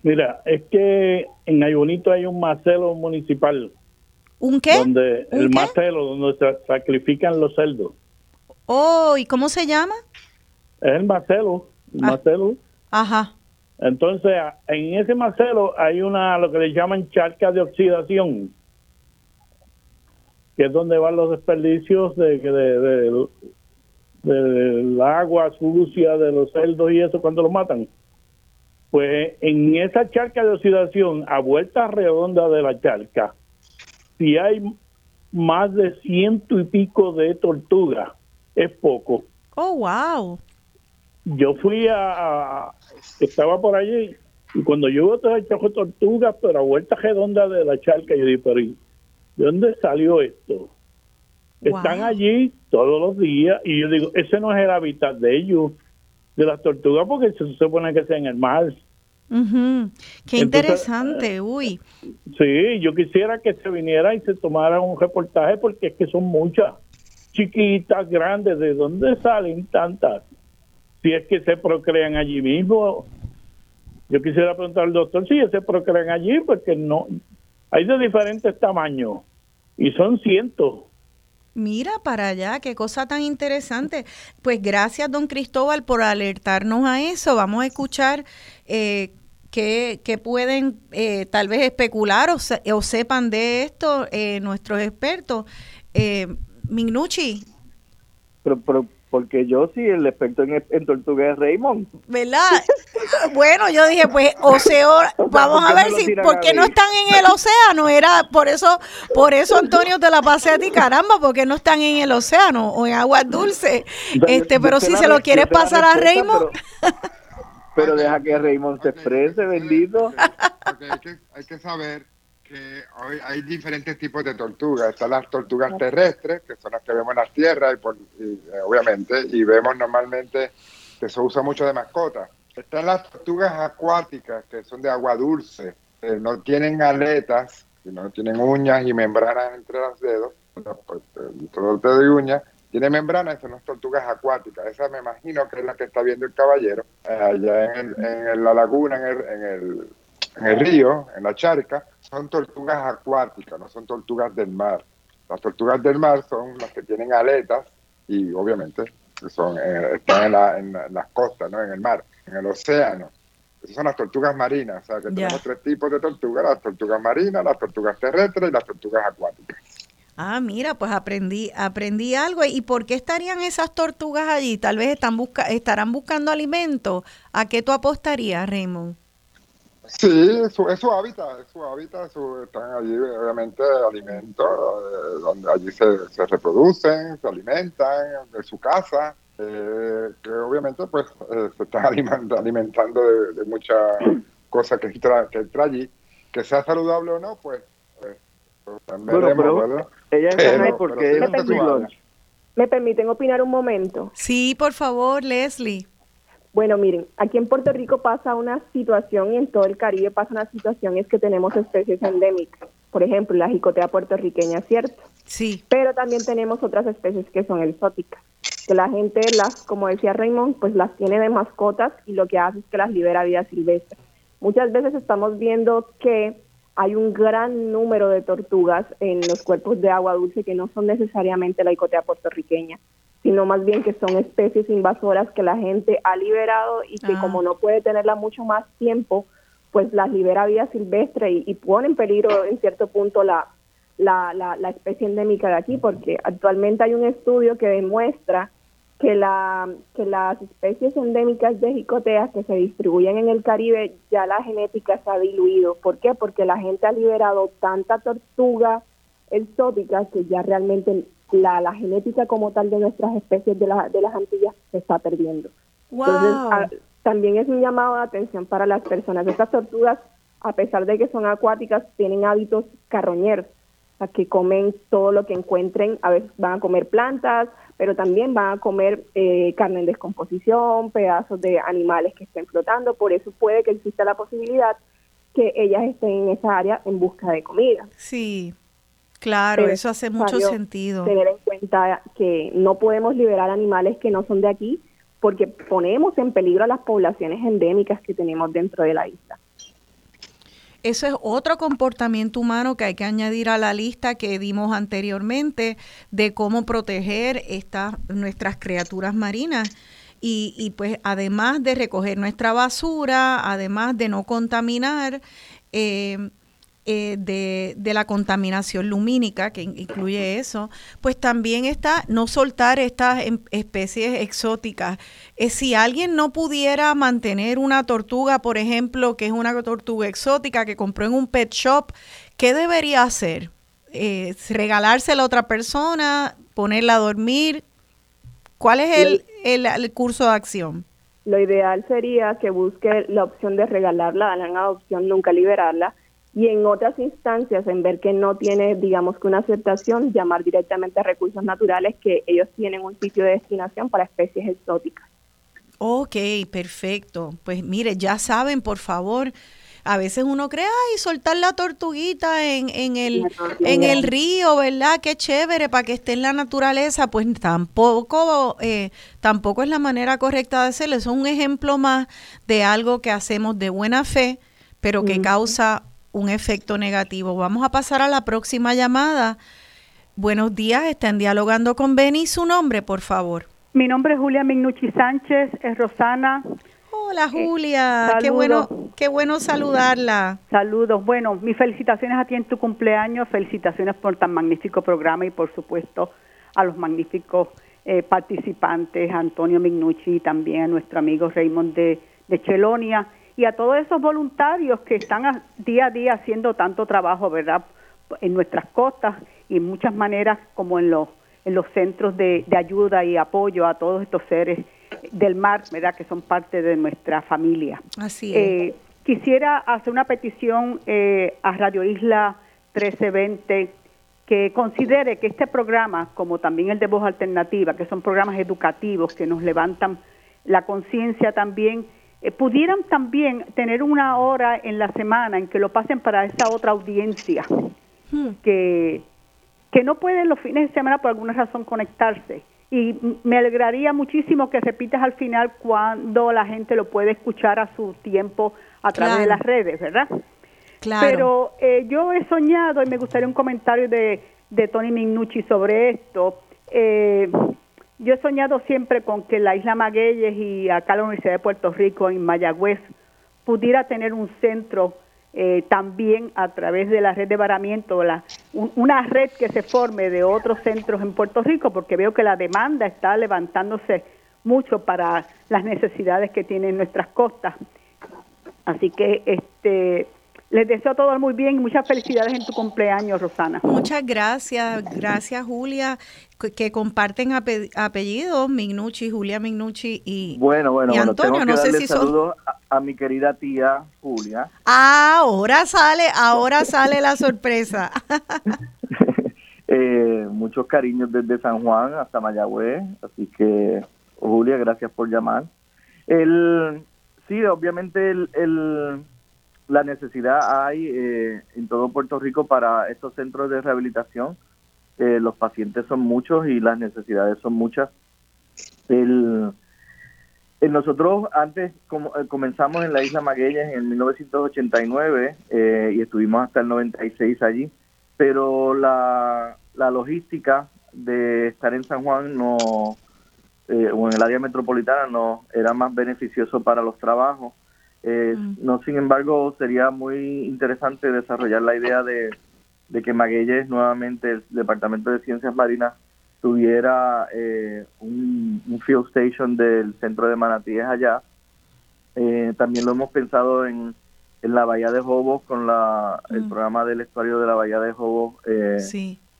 Speaker 10: Mira, es que en Aybonito hay un macelo municipal.
Speaker 2: ¿Un qué?
Speaker 10: Donde
Speaker 2: ¿Un
Speaker 10: el
Speaker 2: qué?
Speaker 10: macelo, donde se sacrifican los cerdos.
Speaker 2: Oh, ¿y cómo se llama?
Speaker 10: Es el macelo. El
Speaker 2: Ah.
Speaker 10: macelo.
Speaker 2: Ajá.
Speaker 10: Entonces, en ese macelo hay una, lo que le llaman charca de oxidación, que es donde van los desperdicios de, de, de- del agua sucia de los cerdos y eso cuando los matan. Pues en esa charca de oxidación, a vuelta redonda de la charca, si hay más de ciento y pico de tortugas, es poco
Speaker 2: Oh, wow.
Speaker 10: yo fui a, a- estaba por allí y cuando yo veo todo el de tortugas pero a vuelta redonda de la charca yo dije pero ¿y ¿de dónde salió esto? están allí todos los días y yo digo ese no es el hábitat de ellos de las tortugas porque se supone que sea en el mar
Speaker 2: Ujú. Qué
Speaker 10: Entonces,
Speaker 2: interesante. Uy.
Speaker 10: sí yo quisiera que se viniera y se tomara un reportaje porque es que son muchas chiquitas grandes de dónde salen tantas si es que se procrean allí mismo. Yo quisiera preguntar al doctor si se procrean allí, porque no, hay de diferentes tamaños y son cientos.
Speaker 2: Mira para allá, qué cosa tan interesante. Pues gracias, don Cristóbal, por alertarnos a eso. Vamos a escuchar eh, qué, qué pueden eh, tal vez especular o, se- o sepan de esto eh, nuestros expertos. Eh, Mignucci,
Speaker 3: Pero, pero porque yo sí, el experto en, en tortuga es Raymond.
Speaker 2: ¿verdad? bueno, yo dije, pues, océano, vamos a
Speaker 3: ¿por qué
Speaker 2: ver si, ¿por qué no están en el océano? Era por eso, por eso Antonio te la pasé a ti, caramba, porque no están en el océano o en aguas dulces. Este, pero si se lo
Speaker 3: re-
Speaker 2: quieres pasar a Raymond,
Speaker 3: Pero, pero deja que Raymond se exprese, bendito.
Speaker 4: Porque hay que, hay que saber que hoy hay diferentes tipos de tortugas. Están las tortugas terrestres, que son las que vemos en las tierras, y por- y, eh, obviamente, y vemos normalmente que se usa mucho de mascota. Están las tortugas acuáticas, que son de agua dulce, que no tienen aletas, que no tienen uñas y membranas entre los dedos, pues, eh, todo el dedo y uñas, tiene membranas, son las tortugas acuáticas. Esa me imagino que es la que está viendo el caballero, eh, allá en, el- en la laguna, en el, en el en el río, en la charca, son tortugas acuáticas, no son tortugas del mar. Las tortugas del mar son las que tienen aletas y obviamente son, eh, están en, la- en la- en las costas, ¿no? en el mar, en el océano. Esas son las tortugas marinas, o sea que tenemos tres tipos de tortugas, las tortugas marinas, las tortugas terrestres y las tortugas acuáticas.
Speaker 2: Ah, mira, pues aprendí, aprendí algo. ¿Y por qué estarían esas tortugas allí? Tal vez están busca, estarán buscando alimento. ¿A qué tú apostarías, Raymond?
Speaker 4: Sí, es su, es su hábitat, es su hábitat, su- están allí obviamente alimentos, eh, donde allí se, se reproducen, se alimentan, de su casa, eh, que obviamente pues eh, se están alimentando, alimentando de, de muchas cosas que entra, que entra allí, que sea saludable o no, pues, eh, pues,
Speaker 3: Bueno,
Speaker 4: veremos,
Speaker 3: pero ella es
Speaker 4: Pero-
Speaker 3: porque
Speaker 4: pero sí,
Speaker 3: ella
Speaker 4: es
Speaker 3: es
Speaker 4: hábitat.
Speaker 7: ¿Me permiten opinar un momento?
Speaker 2: Sí, por favor, Leslie.
Speaker 7: Bueno, miren, aquí en Puerto Rico pasa una situación y en todo el Caribe pasa una situación, es que tenemos especies endémicas. Por ejemplo, la jicotea puertorriqueña, ¿cierto?
Speaker 2: Sí.
Speaker 7: Pero también tenemos otras especies que son exóticas, que la gente las, como decía Raymond, pues las tiene de mascotas y lo que hace es que las libera a vida silvestre. Muchas veces estamos viendo que hay un gran número de tortugas en los cuerpos de agua dulce que no son necesariamente la icotea puertorriqueña, sino más bien que son especies invasoras que la gente ha liberado y que
Speaker 2: Ah.
Speaker 7: como no puede tenerla mucho más tiempo, pues las libera a vida silvestre y, y pone en peligro en cierto punto la, la, la, la especie endémica de aquí, porque actualmente hay un estudio que demuestra que, la, que las especies endémicas de jicoteas que se distribuyen en el Caribe, ya la genética se ha diluido. ¿Por qué? Porque la gente ha liberado tanta tortuga exótica que ya realmente la, la genética como tal de nuestras especies de, la- de las Antillas se está perdiendo. Entonces,
Speaker 2: Wow.
Speaker 7: a- también es un llamado de atención para las personas. Estas tortugas, a pesar de que son acuáticas, tienen hábitos carroñeros, o sea, que comen todo lo que encuentren. A veces van a comer plantas, pero también van a comer eh, carne en descomposición, pedazos de animales que estén flotando. Por eso puede que exista la posibilidad que ellas estén en esa área en busca de comida.
Speaker 2: Sí, claro,
Speaker 7: Pero
Speaker 2: eso hace mucho sentido.
Speaker 7: Tener en cuenta que no podemos liberar animales que no son de aquí porque ponemos en peligro a las poblaciones endémicas que tenemos dentro de la isla.
Speaker 2: Eso es otro comportamiento humano que hay que añadir a la lista que dimos anteriormente de cómo proteger estas nuestras criaturas marinas. Y, y pues además de recoger nuestra basura, además de no contaminar, eh, eh, de, de la contaminación lumínica, que in- incluye eso, pues también está no soltar estas em- especies exóticas. Eh, si alguien no pudiera mantener una tortuga, por ejemplo, que es una tortuga exótica que compró en un pet shop, ¿qué debería hacer? Eh, ¿Regalársela a otra persona? ¿Ponerla a dormir? ¿Cuál es el, el, curso de acción?
Speaker 7: Lo ideal sería que busque la opción de regalarla, darla en adopción, nunca liberarla. Y en otras instancias, en ver que no tiene, digamos que una aceptación, llamar directamente a recursos naturales que ellos tienen un sitio de destinación para especies exóticas.
Speaker 2: Ok, perfecto. Pues mire, ya saben, por favor, a veces uno cree, ay, soltar la tortuguita en, en, el, en el río, ¿verdad? Qué chévere para que esté en la naturaleza. Pues tampoco, eh, tampoco es la manera correcta de hacerlo. Es un ejemplo más de algo que hacemos de buena fe, pero que causa un efecto negativo. Vamos a pasar a la próxima llamada. Buenos días, están dialogando con Beni. Su nombre, por favor.
Speaker 11: Mi nombre es Julia Mignucci Sánchez, es Rosana.
Speaker 2: Hola Julia, qué bueno, qué bueno saludarla.
Speaker 11: Saludos. Bueno, mis felicitaciones a ti en tu cumpleaños, felicitaciones por tan magnífico programa y por supuesto a los magníficos eh, participantes, Antonio Mignucci y también a nuestro amigo Raymond de, de Chelonia y a todos esos voluntarios que están a- día a día haciendo tanto trabajo, ¿verdad? En nuestras costas y en muchas maneras como en los en los centros de, de ayuda y apoyo a todos estos seres del mar, ¿verdad? Que son parte de nuestra familia.
Speaker 2: Así es.
Speaker 11: Eh, quisiera hacer una petición eh, a Radio Isla 1320 que considere que este programa, como también el de Voz Alternativa, que son programas educativos que nos levantan la conciencia también, eh, pudieran también tener una hora en la semana en que lo pasen para esa otra audiencia que, que no pueden los fines de semana por alguna razón conectarse. Y me alegraría muchísimo que repitas al final cuando la gente lo puede escuchar a su tiempo a través de las redes, ¿verdad?
Speaker 2: Claro.
Speaker 11: Pero eh, yo he soñado, y me gustaría un comentario de, de Tony Mignucci sobre esto. eh, yo he soñado siempre con que la isla Magueyes y acá la Universidad de Puerto Rico en Mayagüez pudiera tener un centro eh, también a través de la red de varamiento, la, una red que se forme de otros centros en Puerto Rico, porque veo que la demanda está levantándose mucho para las necesidades que tienen nuestras costas. Así que este les deseo todo muy bien y muchas felicidades en tu cumpleaños, Rosana.
Speaker 2: Muchas gracias, gracias Julia, que comparten apellidos, Mignucci, Julia Mignucci y,
Speaker 3: bueno, bueno,
Speaker 2: y Antonio.
Speaker 3: Bueno, no sé si saludos a, mi querida tía Julia.
Speaker 2: Ah, ahora sale, ahora sale la sorpresa.
Speaker 3: eh, muchos cariños desde San Juan hasta Mayagüez, así que Julia, gracias por llamar. El, sí, obviamente el la necesidad hay eh, en todo Puerto Rico para estos centros de rehabilitación. Eh, los pacientes son muchos y las necesidades son muchas. El, nosotros antes como, eh, comenzamos en la isla Magueyes en 1989 y estuvimos hasta el 96 allí, pero la, la logística de estar en San Juan no o en el área metropolitana no era más beneficioso para los trabajos eh, mm. No, sin embargo, sería muy interesante desarrollar la idea de, que Magueyes, nuevamente el Departamento de Ciencias Marinas, tuviera eh, un, field station del centro de manatíes allá. Eh, también lo hemos pensado en, en la Bahía de Jobos con la, el mm. programa del estuario de la Bahía de Jobos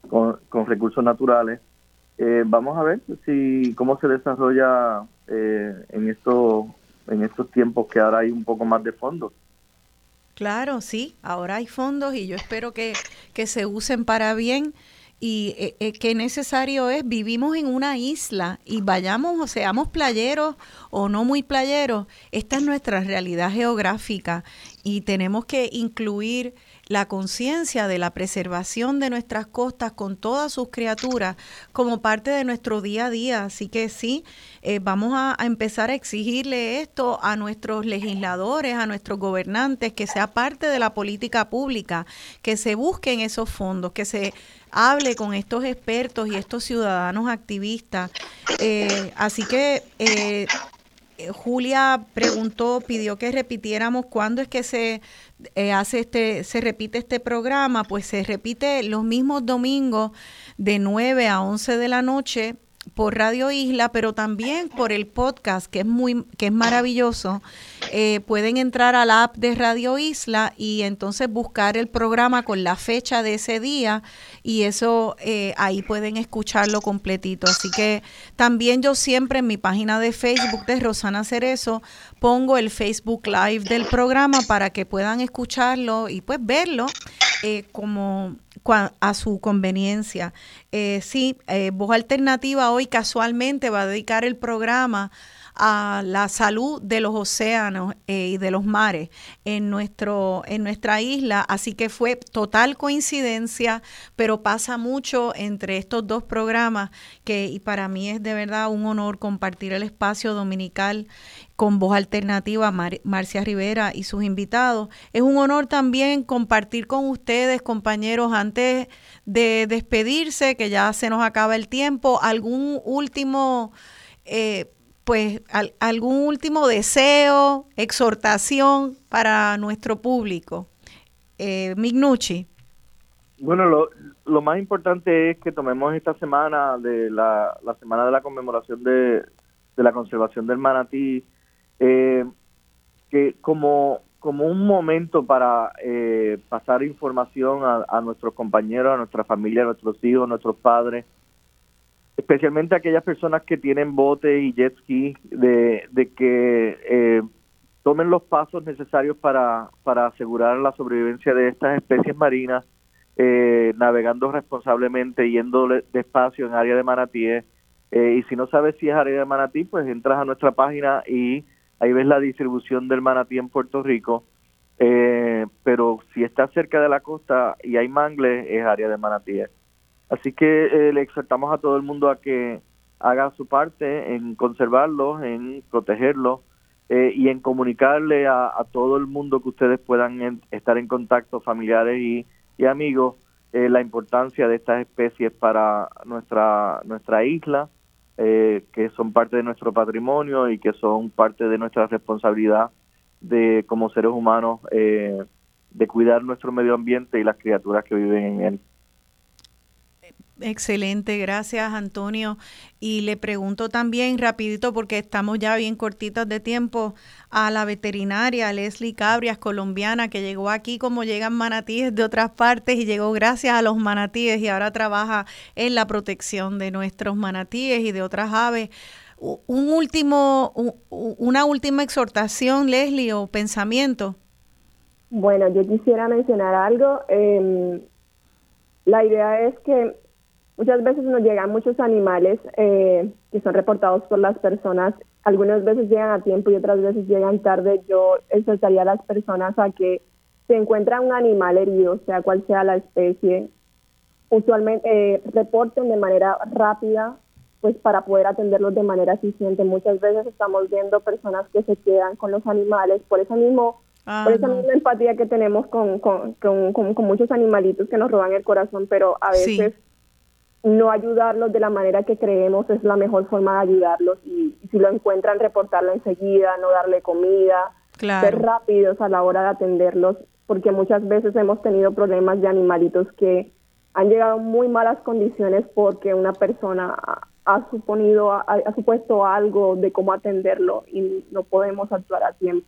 Speaker 3: con, con, recursos naturales. vamos a ver si cómo se desarrolla en esto en estos tiempos que ahora hay un poco más de fondos.
Speaker 2: Claro, sí, ahora hay fondos y yo espero que, que se usen para bien y eh, eh, qué necesario es, vivimos en una isla y vayamos o seamos playeros o no muy playeros, esta es nuestra realidad geográfica y tenemos que incluir la conciencia de la preservación de nuestras costas con todas sus criaturas como parte de nuestro día a día. Así que sí, eh, vamos a, empezar a exigirle esto a nuestros legisladores, a nuestros gobernantes, que sea parte de la política pública, que se busquen esos fondos, que se hable con estos expertos y estos ciudadanos activistas. Eh, así que eh, Julia preguntó, pidió que repitiéramos cuándo es que se eh, hace este, se repite este programa, pues se repite los mismos domingos de 9 a 11 de la noche por Radio Isla, pero también por el podcast, que es muy, que es maravilloso. Eh, pueden entrar a la app de Radio Isla y entonces buscar el programa con la fecha de ese día y eso eh, ahí pueden escucharlo completito. Así que también yo siempre en mi página de Facebook de Rosana Cerezo pongo el Facebook Live del programa para que puedan escucharlo y pues verlo eh, como a su conveniencia. Eh, sí, eh, Voz Alternativa hoy casualmente va a dedicar el programa a la salud de los océanos eh, y de los mares en, nuestro, en nuestra isla. Así que fue total coincidencia, pero pasa mucho entre estos dos programas que y para mí es de verdad un honor compartir el espacio dominical con voz alternativa Marcia Rivera y sus invitados. Es un honor también compartir con ustedes, compañeros, antes de despedirse, que ya se nos acaba el tiempo, algún último eh, pues algún último deseo, exhortación para nuestro público. Eh, Mignucci.
Speaker 3: Bueno, lo, más importante es que tomemos esta semana de la, semana de la conmemoración de, la conservación del manatí, eh, que como, como un momento para eh, pasar información a, a nuestros compañeros, a nuestra familia, a nuestros hijos, a nuestros padres, especialmente aquellas personas que tienen bote y jet ski, de, que eh, tomen los pasos necesarios para, para asegurar la sobrevivencia de estas especies marinas, eh, navegando responsablemente, yendo despacio en área de manatíes. Eh, y si no sabes si es área de manatí, pues entras a nuestra página y ahí ves la distribución del manatí en Puerto Rico. pero si estás cerca de la costa y hay mangles, es área de manatíes. Así que eh, le exhortamos a todo el mundo a que haga su parte en conservarlos, en protegerlos eh, y en comunicarle a, todo el mundo que ustedes puedan estar en contacto, familiares y, amigos, eh, la importancia de estas especies para nuestra, nuestra isla, que son parte de nuestro patrimonio y que son parte de nuestra responsabilidad de como seres humanos de cuidar nuestro medio ambiente y las criaturas que viven en él.
Speaker 2: Excelente, gracias Antonio. Y le pregunto también rapidito, porque estamos ya bien cortitos de tiempo, a la veterinaria Leslie Cabrias, colombiana, que llegó aquí como llegan manatíes de otras partes y llegó gracias a los manatíes y ahora trabaja en la protección de nuestros manatíes y de otras aves. Un último, una última exhortación, Leslie, o pensamiento.
Speaker 7: Bueno, yo quisiera mencionar algo. Em, la idea es que muchas veces nos llegan muchos animales eh, que son reportados por las personas. Algunas veces llegan a tiempo y otras veces llegan tarde. Yo exhortaría a las personas a que se encuentra un animal herido, sea cual sea la especie, usualmente eh, reporten de manera rápida pues para poder atenderlos de manera eficiente. Muchas veces estamos viendo personas que se quedan con los animales por ese mismo por esa misma empatía que tenemos con, con, con, muchos animalitos que nos roban el corazón, pero a veces no ayudarlos de la manera que creemos es la mejor forma de ayudarlos. Y, si lo encuentran, reportarlo enseguida, no darle comida, ser rápidos a la hora de atenderlos, porque muchas veces hemos tenido problemas de animalitos que han llegado en muy malas condiciones porque una persona ha suponido, ha supuesto algo de cómo atenderlo y no podemos actuar a tiempo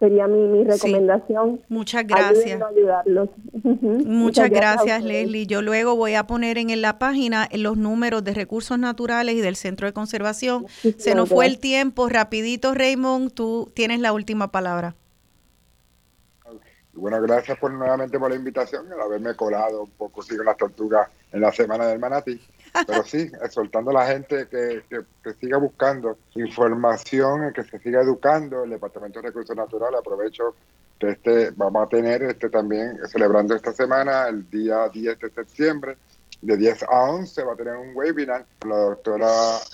Speaker 7: sería mi, mi recomendación.
Speaker 2: Muchas gracias. Muchas, gracias, Leslie. Yo luego voy a poner en la página los números de recursos naturales y del Centro de Conservación. Se nos fue el tiempo. Rapidito, Raymond, tú tienes la última palabra.
Speaker 4: Bueno, gracias por nuevamente por la invitación, al haberme colado un poco sigo las tortugas en la semana del manatí. Pero sí, exhortando a la gente que, que, siga buscando información, que se siga educando. El Departamento de Recursos Naturales, aprovecho que este, vamos a tener este también, celebrando esta semana, el día 10 de septiembre, de 10 a 11, va a tener un webinar con la doctora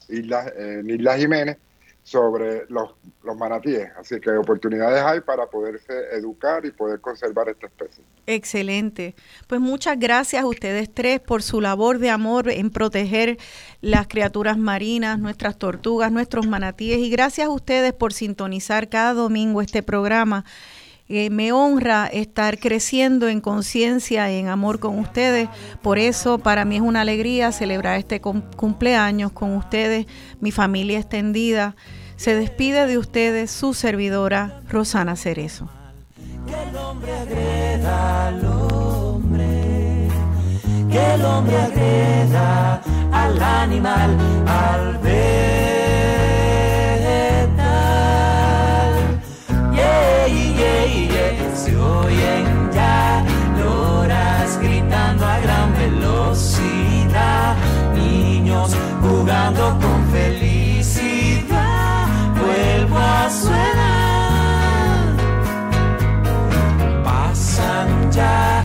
Speaker 4: Isla, eh, Jiménez, sobre los, los manatíes. Así que oportunidades hay para poderse educar y poder conservar esta especie.
Speaker 2: Excelente. Pues muchas gracias a ustedes tres por su labor de amor en proteger las criaturas marinas, nuestras tortugas, nuestros manatíes y gracias a ustedes por sintonizar cada domingo este programa. Eh, me honra estar creciendo en conciencia y en amor con ustedes. Por eso para mí es una alegría celebrar este cumpleaños con ustedes, mi familia extendida. Se despide de ustedes su servidora Rosana Cerezo.
Speaker 5: Que el hombre al hombre, que el hombre al animal, al jugando con felicidad, vuelvo a su. Pasan ya.